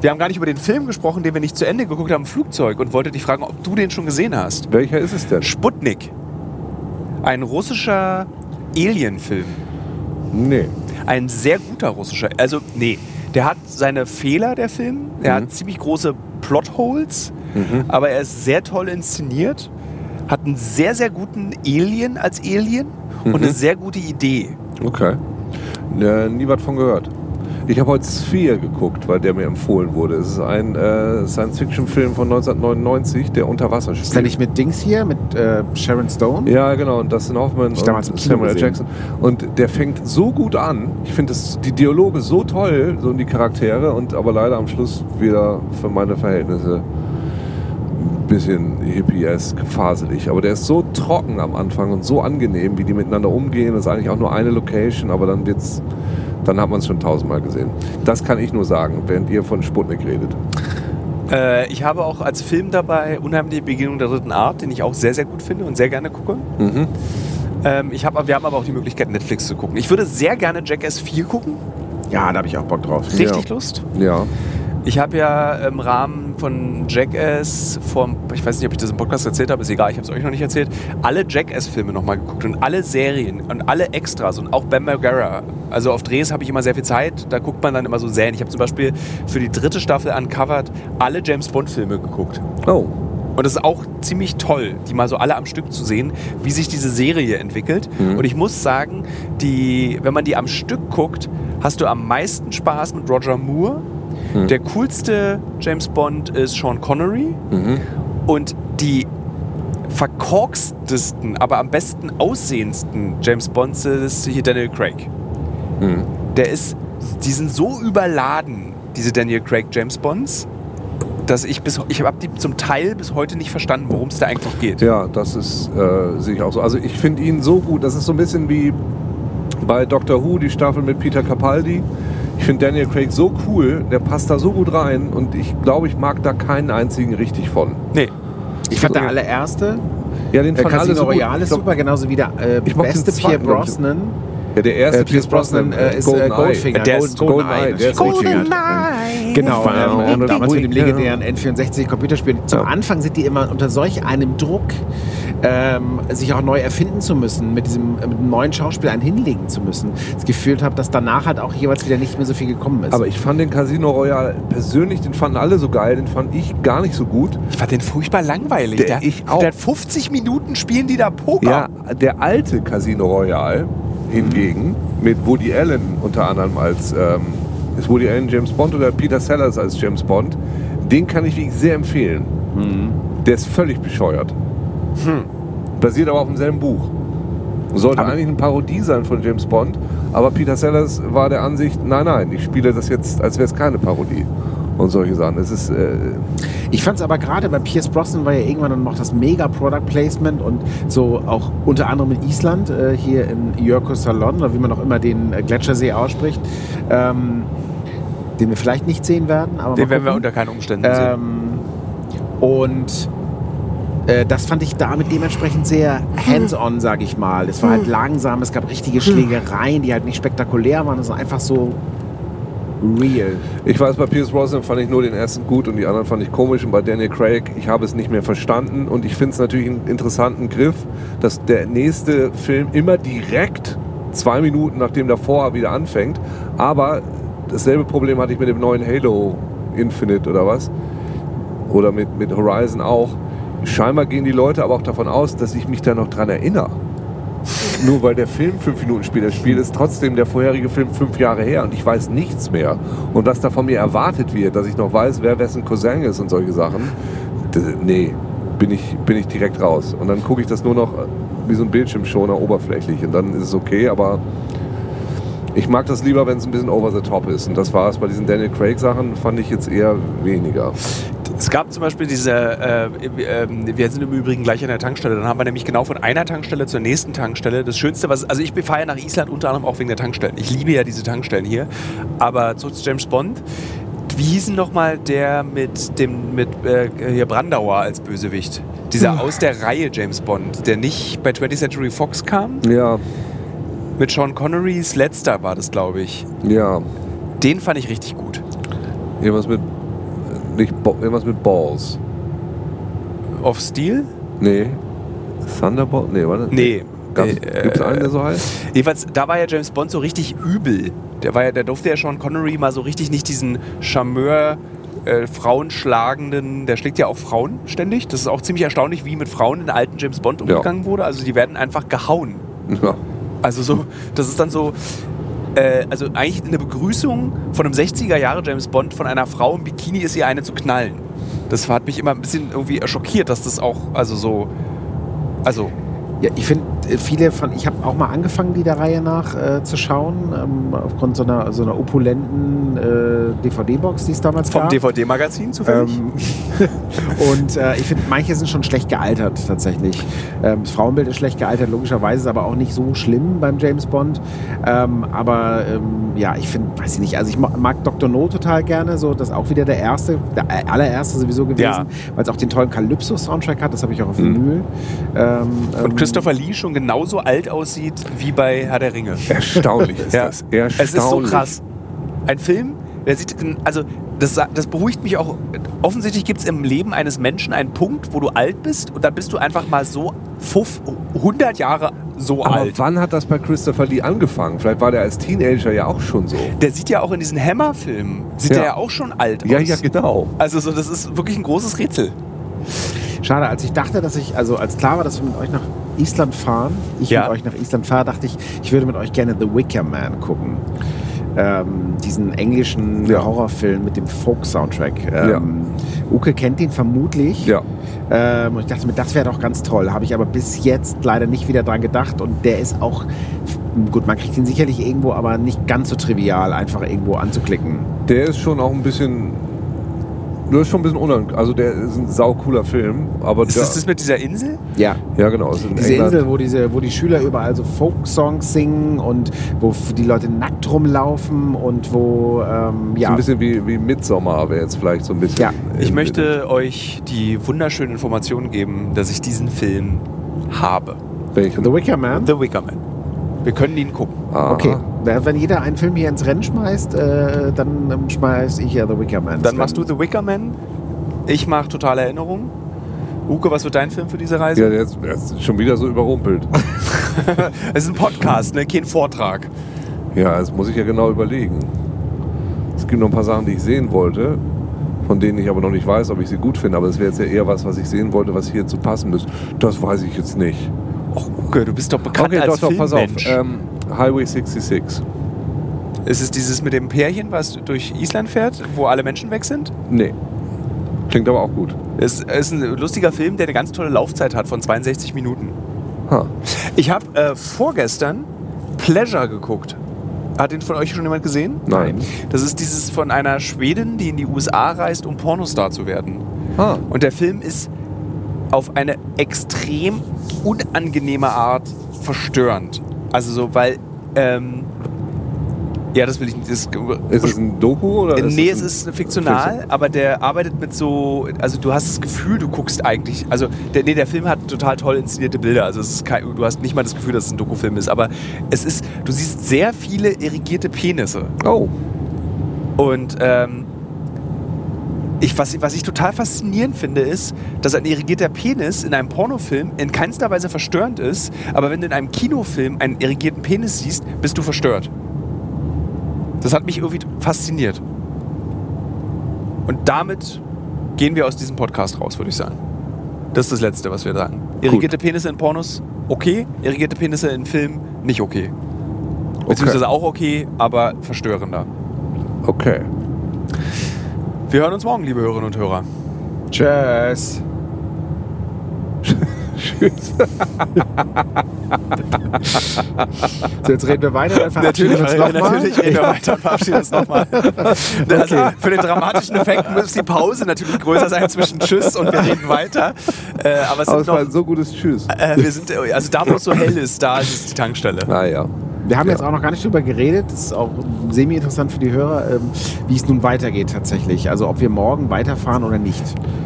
wir haben gar nicht über den Film gesprochen, den wir nicht zu Ende geguckt haben im Flugzeug und wollte dich fragen, ob du den schon gesehen hast. Welcher ist es denn? Sputnik. Ein russischer Alien-Film. Nee. Ein sehr guter russischer. Also, nee. Der hat seine Fehler, der Film. Er Mhm. hat ziemlich große Plotholes, Mhm. aber er ist sehr toll inszeniert. Hat einen sehr, sehr guten Alien als Alien und Mhm. eine sehr gute Idee. Okay. Äh, nie was von gehört. Ich habe heute Sphere geguckt, weil der mir empfohlen wurde. Es ist ein äh, Science-Fiction-Film von 1999, der unter Wasser spielt. Ist der nicht mit Dings hier, mit äh, Sharon Stone? Ja, genau. Und Dustin Hoffman Ich und Samuel. Jackson. Und der fängt so gut an. Ich finde die Dialoge so toll, so die Charaktere. Und aber leider am Schluss wieder für meine Verhältnisse ein bisschen hippie-esque, faselig. Aber der ist so trocken am Anfang und so angenehm, wie die miteinander umgehen. Das ist eigentlich auch nur eine Location, aber dann wird's. Dann hat man es schon tausendmal gesehen. Das kann ich nur sagen, während ihr von Sputnik redet. Äh, ich habe auch als Film dabei Unheimliche Begegnung der dritten Art, den ich auch sehr, sehr gut finde und sehr gerne gucke. Mhm. Ähm, ich hab, wir haben aber auch die Möglichkeit, Netflix zu gucken. Ich würde sehr gerne Jackass 4 gucken. Ja, da habe ich auch Bock drauf. Richtig Ja. Lust. Ja. Ich habe ja im Rahmen von Jackass vom, ich weiß nicht, ob ich das im Podcast erzählt habe, ist egal, ich habe es euch noch nicht erzählt, alle Jackass-Filme nochmal geguckt und alle Serien und alle Extras und auch Bam Margera. Also auf Drehs habe ich immer sehr viel Zeit, da guckt man dann immer so Serien. Ich habe zum Beispiel für die dritte Staffel Uncovered alle James Bond-Filme geguckt. Oh. Und es ist auch ziemlich toll, die mal so alle am Stück zu sehen, wie sich diese Serie entwickelt. Mhm. Und ich muss sagen, die, wenn man die am Stück guckt, hast du am meisten Spaß mit Roger Moore. Mhm. Der coolste James Bond ist Sean Connery. Mhm. Und die verkorkstesten, aber am besten aussehendsten James Bonds ist hier Daniel Craig. Mhm. Der ist, die sind so überladen, diese Daniel Craig James Bonds, dass ich bis, ich habe zum Teil bis heute nicht verstanden, worum es da eigentlich geht. Ja, das ist, äh, sehe ich auch so. Also ich finde ihn so gut, das ist so ein bisschen wie bei Doctor Who die Staffel mit Peter Capaldi. Ich finde Daniel Craig so cool, der passt da so gut rein und ich glaube, ich mag da keinen einzigen richtig von. Nee. Ich fand der allererste, Ja, den der fanden alle Casino so. Royale Ich ist glaub, super, genauso wie der äh, Ich mag den beste Pierre. Brosnan. Ja, der erste Äh, Pierce Brosnan äh, ist äh, Goldeneye. Goldfinger. Der ist Gold- Goldeneye, der ist Goldfinger. richtig Genau, ähm, damals mit dem legendären N64 Computerspiel. Zum Ja. Anfang sind die immer unter solch einem Druck, ähm, sich auch neu erfinden zu müssen, mit diesem mit einem neuen Schauspiel einen hinlegen zu müssen. Das gefühlt habe, dass danach halt auch jeweils wieder nicht mehr so viel gekommen ist. Aber ich fand den Casino Royale persönlich, den fanden alle so geil, den fand ich gar nicht so gut. Ich fand den furchtbar langweilig. Der- ich auch. Der hat 50 Minuten spielen die da Poker. Ja, der alte Casino Royale hingegen mit Woody Allen unter anderem als ähm, ist Woody Allen James Bond oder Peter Sellers als James Bond, den kann ich wirklich sehr empfehlen. Der ist völlig bescheuert. Basiert aber auf demselben Buch. Sollte Aber- eigentlich eine Parodie sein von James Bond, aber Peter Sellers war der Ansicht, nein, nein, ich spiele das jetzt, als wäre es keine Parodie. Und solche Sachen. Es ist, äh, Ich fand es aber gerade bei Pierce Brosnan war ja irgendwann dann noch das mega Product Placement und so auch unter anderem in Island, äh, hier in Jörko Salon, oder wie man auch immer den äh, Gletschersee ausspricht, ähm, den wir vielleicht nicht sehen werden. Aber Den werden wir unter keinen Umständen sehen. Ähm, und äh, das fand ich damit dementsprechend sehr hands-on, sag ich mal. Es war halt langsam, es gab richtige Schlägereien, die halt nicht spektakulär waren, sondern einfach so real. Ich weiß, bei Pierce Brosnan fand ich nur den ersten gut und die anderen fand ich komisch. Und bei Daniel Craig, ich habe es nicht mehr verstanden. Und ich finde es natürlich einen interessanten Griff, dass der nächste Film immer direkt zwei Minuten nachdem der vorher wieder anfängt. Aber dasselbe Problem hatte ich mit dem neuen Halo Infinite oder was. Oder mit, mit Horizon auch. Scheinbar gehen die Leute aber auch davon aus, dass ich mich da noch dran erinnere. Nur weil der Film fünf Minuten später spielt, ist trotzdem der vorherige Film fünf Jahre her und ich weiß nichts mehr. Und was da von mir erwartet wird, dass ich noch weiß, wer wessen Cousin ist und solche Sachen, d- nee, bin ich, bin ich direkt raus. Und dann gucke ich das nur noch wie so ein Bildschirmschoner oberflächlich und dann ist es okay, aber ich mag das lieber, wenn es ein bisschen over the top ist. Und das war es bei diesen Daniel Craig Sachen, fand ich jetzt eher weniger. Es gab zum Beispiel diese, äh, äh, wir sind im Übrigen gleich an der Tankstelle, dann haben wir nämlich genau von einer Tankstelle zur nächsten Tankstelle. Das Schönste, was, also ich fahre ja nach Island unter anderem auch wegen der Tankstellen. Ich liebe ja diese Tankstellen hier. Aber zurück zu James Bond. Wie hieß denn nochmal der mit dem, mit äh, hier Brandauer als Bösewicht? Dieser aus der Reihe James Bond, der nicht bei 20th Century Fox kam? Ja, Mit Sean Connerys letzter war das, glaube ich. ja. Den fand ich richtig gut. Irgendwas mit, nicht, irgendwas mit Balls. Of Steel? Nee. Thunderbolt? Nee, warte. Nee. Gibt Äh, es einen, der so heißt? Jedenfalls, da war ja James Bond so richtig übel. Der, war ja, der durfte ja Sean Connery mal so richtig nicht diesen Charmeur, äh, Frauenschlagenden, der schlägt ja auch Frauen ständig. Das ist auch ziemlich erstaunlich, wie mit Frauen in alten James Bond umgegangen wurde. Also die werden einfach gehauen. Ja. Also so, das ist dann so, äh, also eigentlich eine Begrüßung von einem 60er Jahre James Bond von einer Frau im Bikini ist ihr eine zu knallen. Das hat mich immer ein bisschen irgendwie schockiert, dass das auch, also so, also Ja, ich finde viele von, ich habe auch mal angefangen, die der Reihe nach äh, zu schauen, ähm, aufgrund so einer, so einer opulenten äh, DVD-Box, die es damals vom gab. DVD-Magazin zufällig. Ähm, und äh, ich finde, manche sind schon schlecht gealtert tatsächlich. Ähm, das Frauenbild ist schlecht gealtert, logischerweise ist aber auch nicht so schlimm beim James Bond. Ähm, aber ähm, ja, ich finde, weiß ich nicht, also ich ma- mag Dr. No total gerne, so das ist auch wieder der erste, der allererste sowieso gewesen, Ja. weil es auch den tollen Calypso-Soundtrack hat, das habe ich auch auf Mhm. Vinyl. Ähm, Und ähm, Christopher Lee schon genauso alt aussieht wie bei Herr der Ringe. Erstaunlich ist Ja. das. Erstaunlich. Es ist so krass. Ein Film, der sieht, also das, das beruhigt mich auch. Offensichtlich gibt es im Leben eines Menschen einen Punkt, wo du alt bist und dann bist du einfach mal so fuff, 100 Jahre so Aber alt. wann hat das bei Christopher Lee angefangen? Vielleicht war der als Teenager ja auch schon so. Der sieht ja auch in diesen Hammer-Filmen, sieht Ja. der ja auch schon alt Ja, aus. ja, genau. Also so, das ist wirklich ein großes Rätsel. Schade, als ich dachte, dass ich, also als klar war, dass wir mit euch nach Island fahren, ich Ja. mit euch nach Island fahre, dachte ich, ich würde mit euch gerne The Wicker Man gucken. Ähm, diesen englischen Ja. Horrorfilm mit dem Folk-Soundtrack. Ähm, Uke kennt ihn vermutlich. Ja. Ähm, und ich dachte mir, das wäre doch ganz toll. Habe ich aber bis jetzt leider nicht wieder dran gedacht. Und der ist auch, gut, man kriegt ihn sicherlich irgendwo, aber nicht ganz so trivial, einfach irgendwo anzuklicken. Der ist schon auch ein bisschen Das ist schon ein bisschen unangenehm. Also der ist ein saucooler Film, aber Ist der, das das mit dieser Insel? Ja. ja genau, ist in Diese England. Insel, wo, diese, wo die Schüler überall so Folk-Songs singen und wo die Leute nackt rumlaufen und wo, ähm, So ja. ein bisschen wie, wie Midsommar wäre jetzt vielleicht so ein bisschen. Ja. Ich möchte euch die wunderschöne Information geben, dass ich diesen Film habe. Welchen? The Wicker Man. The Wicker Man. Wir können ihn gucken. Aha. Okay, wenn jeder einen Film hier ins Rennen schmeißt, äh, dann ähm, schmeiß ich ja The Wicker Man. Dann machst du. The Wicker Man. Ich mache totale Erinnerung. Uke, was wird dein Film für diese Reise? Ja, der ist, der ist schon wieder so überrumpelt. Es ist ein Podcast, ne? kein Vortrag. ja, das muss ich ja genau überlegen. Es gibt noch ein paar Sachen, die ich sehen wollte, von denen ich aber noch nicht weiß, ob ich sie gut finde. Aber das wäre jetzt ja eher was, was ich sehen wollte, was hierzu passen müsste. Das weiß ich jetzt nicht. Och, Uke, du bist doch bekannt okay, als doch, doch, pass auf. Ähm, Highway 66. Ist es dieses mit dem Pärchen, was durch Island fährt, wo alle Menschen weg sind? Nee. Klingt aber auch gut. Es ist ein lustiger Film, der eine ganz tolle Laufzeit hat von 62 Minuten. Ha. Ich habe äh, vorgestern Pleasure geguckt. Hat den von euch schon jemand gesehen? Nein. Das ist dieses von einer Schwedin, die in die USA reist, um Pornostar zu werden. Ha. Und der Film ist auf eine extrem unangenehme Art verstörend. Also so, weil ähm, ja, das will ich nicht. Das, Ist es ein Doku oder? ist nee, es ist fiktional, aber der arbeitet mit so, also du hast das Gefühl, du guckst eigentlich, also der, nee, der Film hat total toll inszenierte Bilder, also es ist kein, du hast nicht mal das Gefühl, dass es ein Dokufilm ist, aber es ist, du siehst sehr viele irrigierte Penisse Oh. und ähm, ich, was, was ich total faszinierend finde, ist, dass ein irrigierter Penis in einem Pornofilm in keinster Weise verstörend ist, aber wenn du in einem Kinofilm einen irrigierten Penis siehst, bist du verstört. Das hat mich irgendwie fasziniert. Und damit gehen wir aus diesem Podcast raus, würde ich sagen. Das ist das Letzte, was wir sagen. Irrigierte Penisse in Pornos, okay. Irrigierte Penisse in Filmen, nicht okay. Beziehungsweise auch okay, aber verstörender. Okay. Wir hören uns morgen, liebe Hörerinnen und Hörer. Tschüss. Tschüss. So, jetzt reden wir weiter, dann verabschieden wir uns ja, nochmal. natürlich reden wir weiter verabschieden uns nochmal. Also für den dramatischen Effekt muss die Pause natürlich größer sein zwischen Tschüss und wir reden weiter. Äh, aber es Aber es war noch, ein so gutes Tschüss. äh, wir sind, äh, also da, wo es so hell ist, da ist es die Tankstelle. Naja. Wir haben Ja. jetzt auch noch gar nicht drüber geredet. Das ist auch semi-interessant für die Hörer, ähm, wie es nun weitergeht tatsächlich. Also ob wir morgen weiterfahren oder nicht.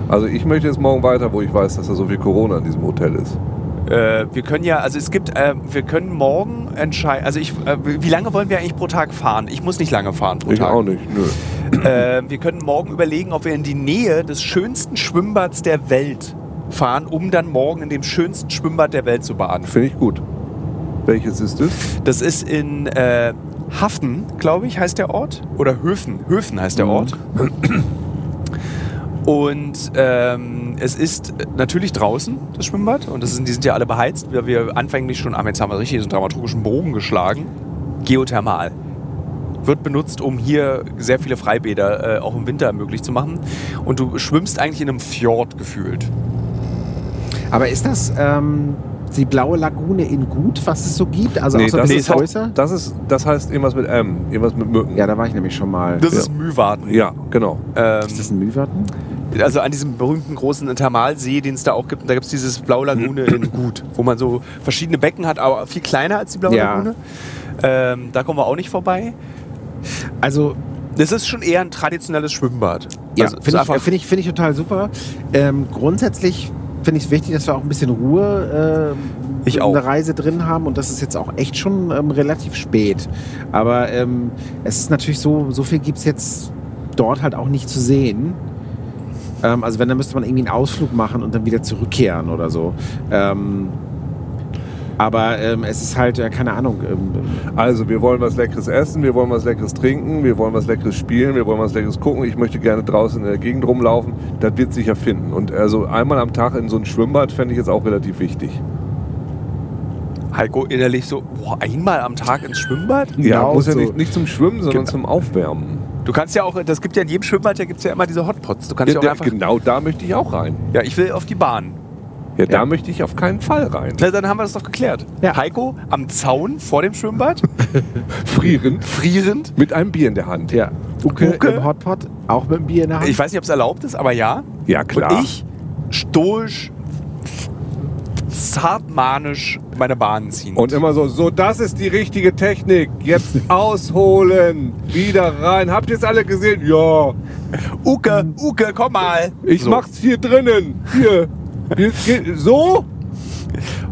Also ich möchte jetzt morgen weiter, wo ich weiß, dass da so viel Corona in diesem Hotel ist. Äh, wir können ja, also es gibt, äh, wir können morgen entscheiden, also ich, äh, wie lange wollen wir eigentlich pro Tag fahren? Ich muss nicht lange fahren pro Ich Tag. auch nicht. Nö. Äh, wir können morgen überlegen, ob wir in die Nähe des schönsten Schwimmbads der Welt fahren, um dann morgen in dem schönsten Schwimmbad der Welt zu baden. Finde ich gut. Welches ist es? Das ist in äh, Haften, glaube ich, heißt der Ort. Oder Höfen. Höfen heißt der Mhm. Ort. Und ähm, es ist natürlich draußen, das Schwimmbad. Und das sind, die sind ja alle beheizt. Wir, wir anfänglich schon, ah, jetzt haben wir richtig so einen dramaturgischen Bogen geschlagen. Geothermal. Wird benutzt, um hier sehr viele Freibäder äh, auch im Winter möglich zu machen. Und du schwimmst eigentlich in einem Fjord gefühlt. Aber ist das ähm, die blaue Lagune in Gut, was es so gibt? Also auch so ein das, bisschen ist größer? das, ist, das heißt irgendwas mit M, irgendwas mit Mücken. Ja, da war ich nämlich schon mal. Das Ja. ist Mühwarten. Ja, genau. Ähm, Ist das ein Mühwarten? also an diesem berühmten großen Thermalsee, den es da auch gibt, da gibt es dieses Blaue Lagune in Gut, wo man so verschiedene Becken hat, aber viel kleiner als die Blaue Ja. Lagune. Ähm, da kommen wir auch nicht vorbei. Also Das ist schon eher ein traditionelles Schwimmbad. Ja, also, finde ich, find ich, find ich total super. Ähm, grundsätzlich finde ich es wichtig, dass wir auch ein bisschen Ruhe äh, Ich in der Reise drin haben und das ist jetzt auch echt schon ähm, relativ spät. Aber ähm, es ist natürlich so, so viel gibt es jetzt dort halt auch nicht zu sehen. Ähm, also wenn, dann müsste man irgendwie einen Ausflug machen und dann wieder zurückkehren oder so. Ähm, aber ähm, es ist halt, äh, keine Ahnung, ähm, Also, wir wollen was Leckeres essen, wir wollen was Leckeres trinken, wir wollen was Leckeres spielen, wir wollen was Leckeres gucken. Ich möchte gerne draußen in der Gegend rumlaufen. Das wird sich ja finden. Und also einmal am Tag in so ein Schwimmbad fände ich jetzt auch relativ wichtig. Heiko innerlich so, boah, einmal am Tag ins Schwimmbad? Ja, Genau muss ja so. nicht, nicht zum Schwimmen, sondern Genau. zum Aufwärmen. Du kannst ja auch, das gibt ja in jedem Schwimmbad, da gibt es ja immer diese Hotpots. Du kannst ja, Ja, auch der, einfach, genau da möchte ich auch rein. ja, ich will auf die Bahn. Ja, da Ja. möchte ich auf keinen Fall rein. Na, dann haben wir das doch geklärt. Ja. Heiko am Zaun vor dem Schwimmbad, Frierend, frierend. mit einem Bier in der Hand. ja. Uke, Uke? im Hotpot, auch mit dem Bier in der Hand. Ich weiß nicht, ob es erlaubt ist, aber ja. Ja, klar. Und ich stoisch, zartmanisch meine Bahnen ziehen. Und immer so, so, das ist die richtige Technik. Jetzt ausholen, wieder rein. Habt ihr es alle gesehen? Ja. Uke, Uke, komm mal. Ich So. mach's hier drinnen. Hier. So?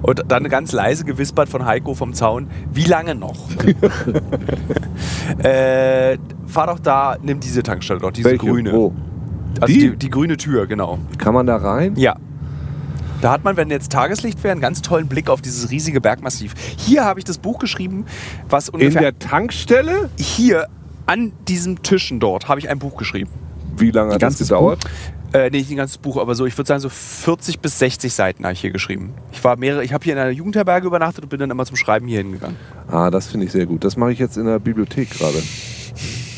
Und dann ganz leise gewispert von Heiko vom Zaun, wie lange noch? äh, fahr doch da, nimm diese Tankstelle dort, diese Welche? grüne. Wo? Also Die? die? Die, grüne Tür, genau. Kann man da rein? Ja. Da hat man, wenn jetzt Tageslicht wäre, einen ganz tollen Blick auf dieses riesige Bergmassiv. Hier habe ich das Buch geschrieben, was In ungefähr der Tankstelle? hier an diesem Tischen dort habe ich ein Buch geschrieben. Wie lange hat das gedauert? Äh, nee, nicht ein ganzes Buch, aber so, ich würde sagen, so 40 bis 60 Seiten habe ich hier geschrieben. Ich war mehrere, ich habe hier in einer Jugendherberge übernachtet und bin dann immer zum Schreiben hier hingegangen. Ah, das finde ich sehr gut. Das mache ich jetzt in der Bibliothek gerade.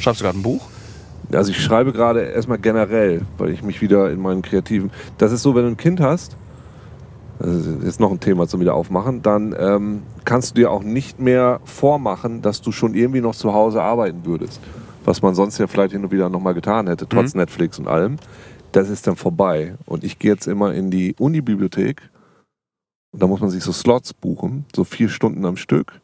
Schreibst du gerade ein Buch? Also ich schreibe gerade erstmal generell, weil ich mich wieder in meinen kreativen. Das ist so, wenn du ein Kind hast, das ist jetzt noch ein Thema zum wieder aufmachen, dann ähm, kannst du dir auch nicht mehr vormachen, dass du schon irgendwie noch zu Hause arbeiten würdest. Was man sonst ja vielleicht hin und wieder nochmal getan hätte, trotz Netflix und allem. Das ist dann vorbei. Und ich gehe jetzt immer in die Unibibliothek und da muss man sich so Slots buchen, so vier Stunden am Stück,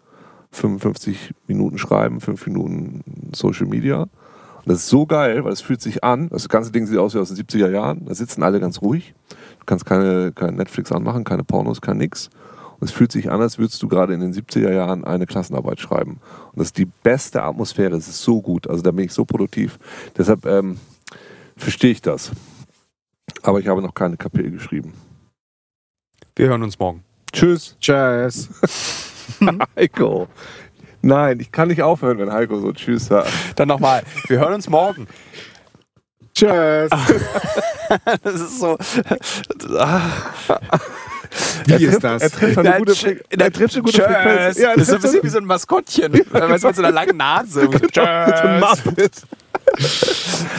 55 Minuten schreiben, 5 Minuten Social Media. Und das ist so geil, weil es fühlt sich an, das ganze Ding sieht aus wie aus den 70er Jahren, da sitzen alle ganz ruhig. Du kannst keine, kein Netflix anmachen, keine Pornos, kein nix. Und es fühlt sich an, als würdest du gerade in den 70er Jahren eine Klassenarbeit schreiben. Und das ist die beste Atmosphäre, es ist so gut, also da bin ich so produktiv. Deshalb ähm, verstehe ich das. Aber ich habe noch keine Kapitel geschrieben. Wir hören uns morgen. Tschüss, Tschüss. Heiko. Nein, ich kann nicht aufhören, wenn Heiko so Tschüss sagt. Dann nochmal. Wir hören uns morgen. Tschüss. Das ist so. Wie er ist trifft, das? Er trifft eine Na, gute, er trifft eine gute tschüss. Frequenz. Ja, das ist so ein bisschen wie so ein Maskottchen. Weißt du, mit so einer langen Nase. so ein Tschüss. Muppet.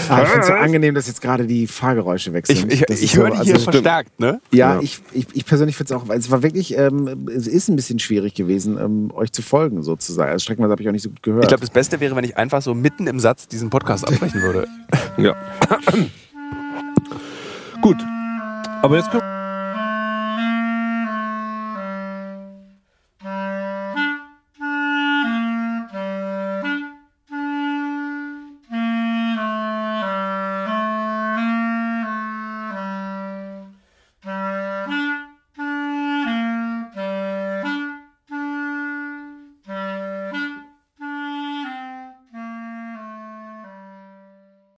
Ah, ich finde es so angenehm, dass jetzt gerade die Fahrgeräusche wechseln. Ich, ich, ich so- höre die hier also- verstärkt, ne? Ja, Ja. ich, ich, ich persönlich finde es auch, es war wirklich, ähm, es ist ein bisschen schwierig gewesen, ähm, euch zu folgen sozusagen. Also streckenweise habe ich auch nicht so gut gehört. Ich glaube, das Beste wäre, wenn ich einfach so mitten im Satz diesen Podcast abbrechen würde. Ja. Gut. Aber jetzt können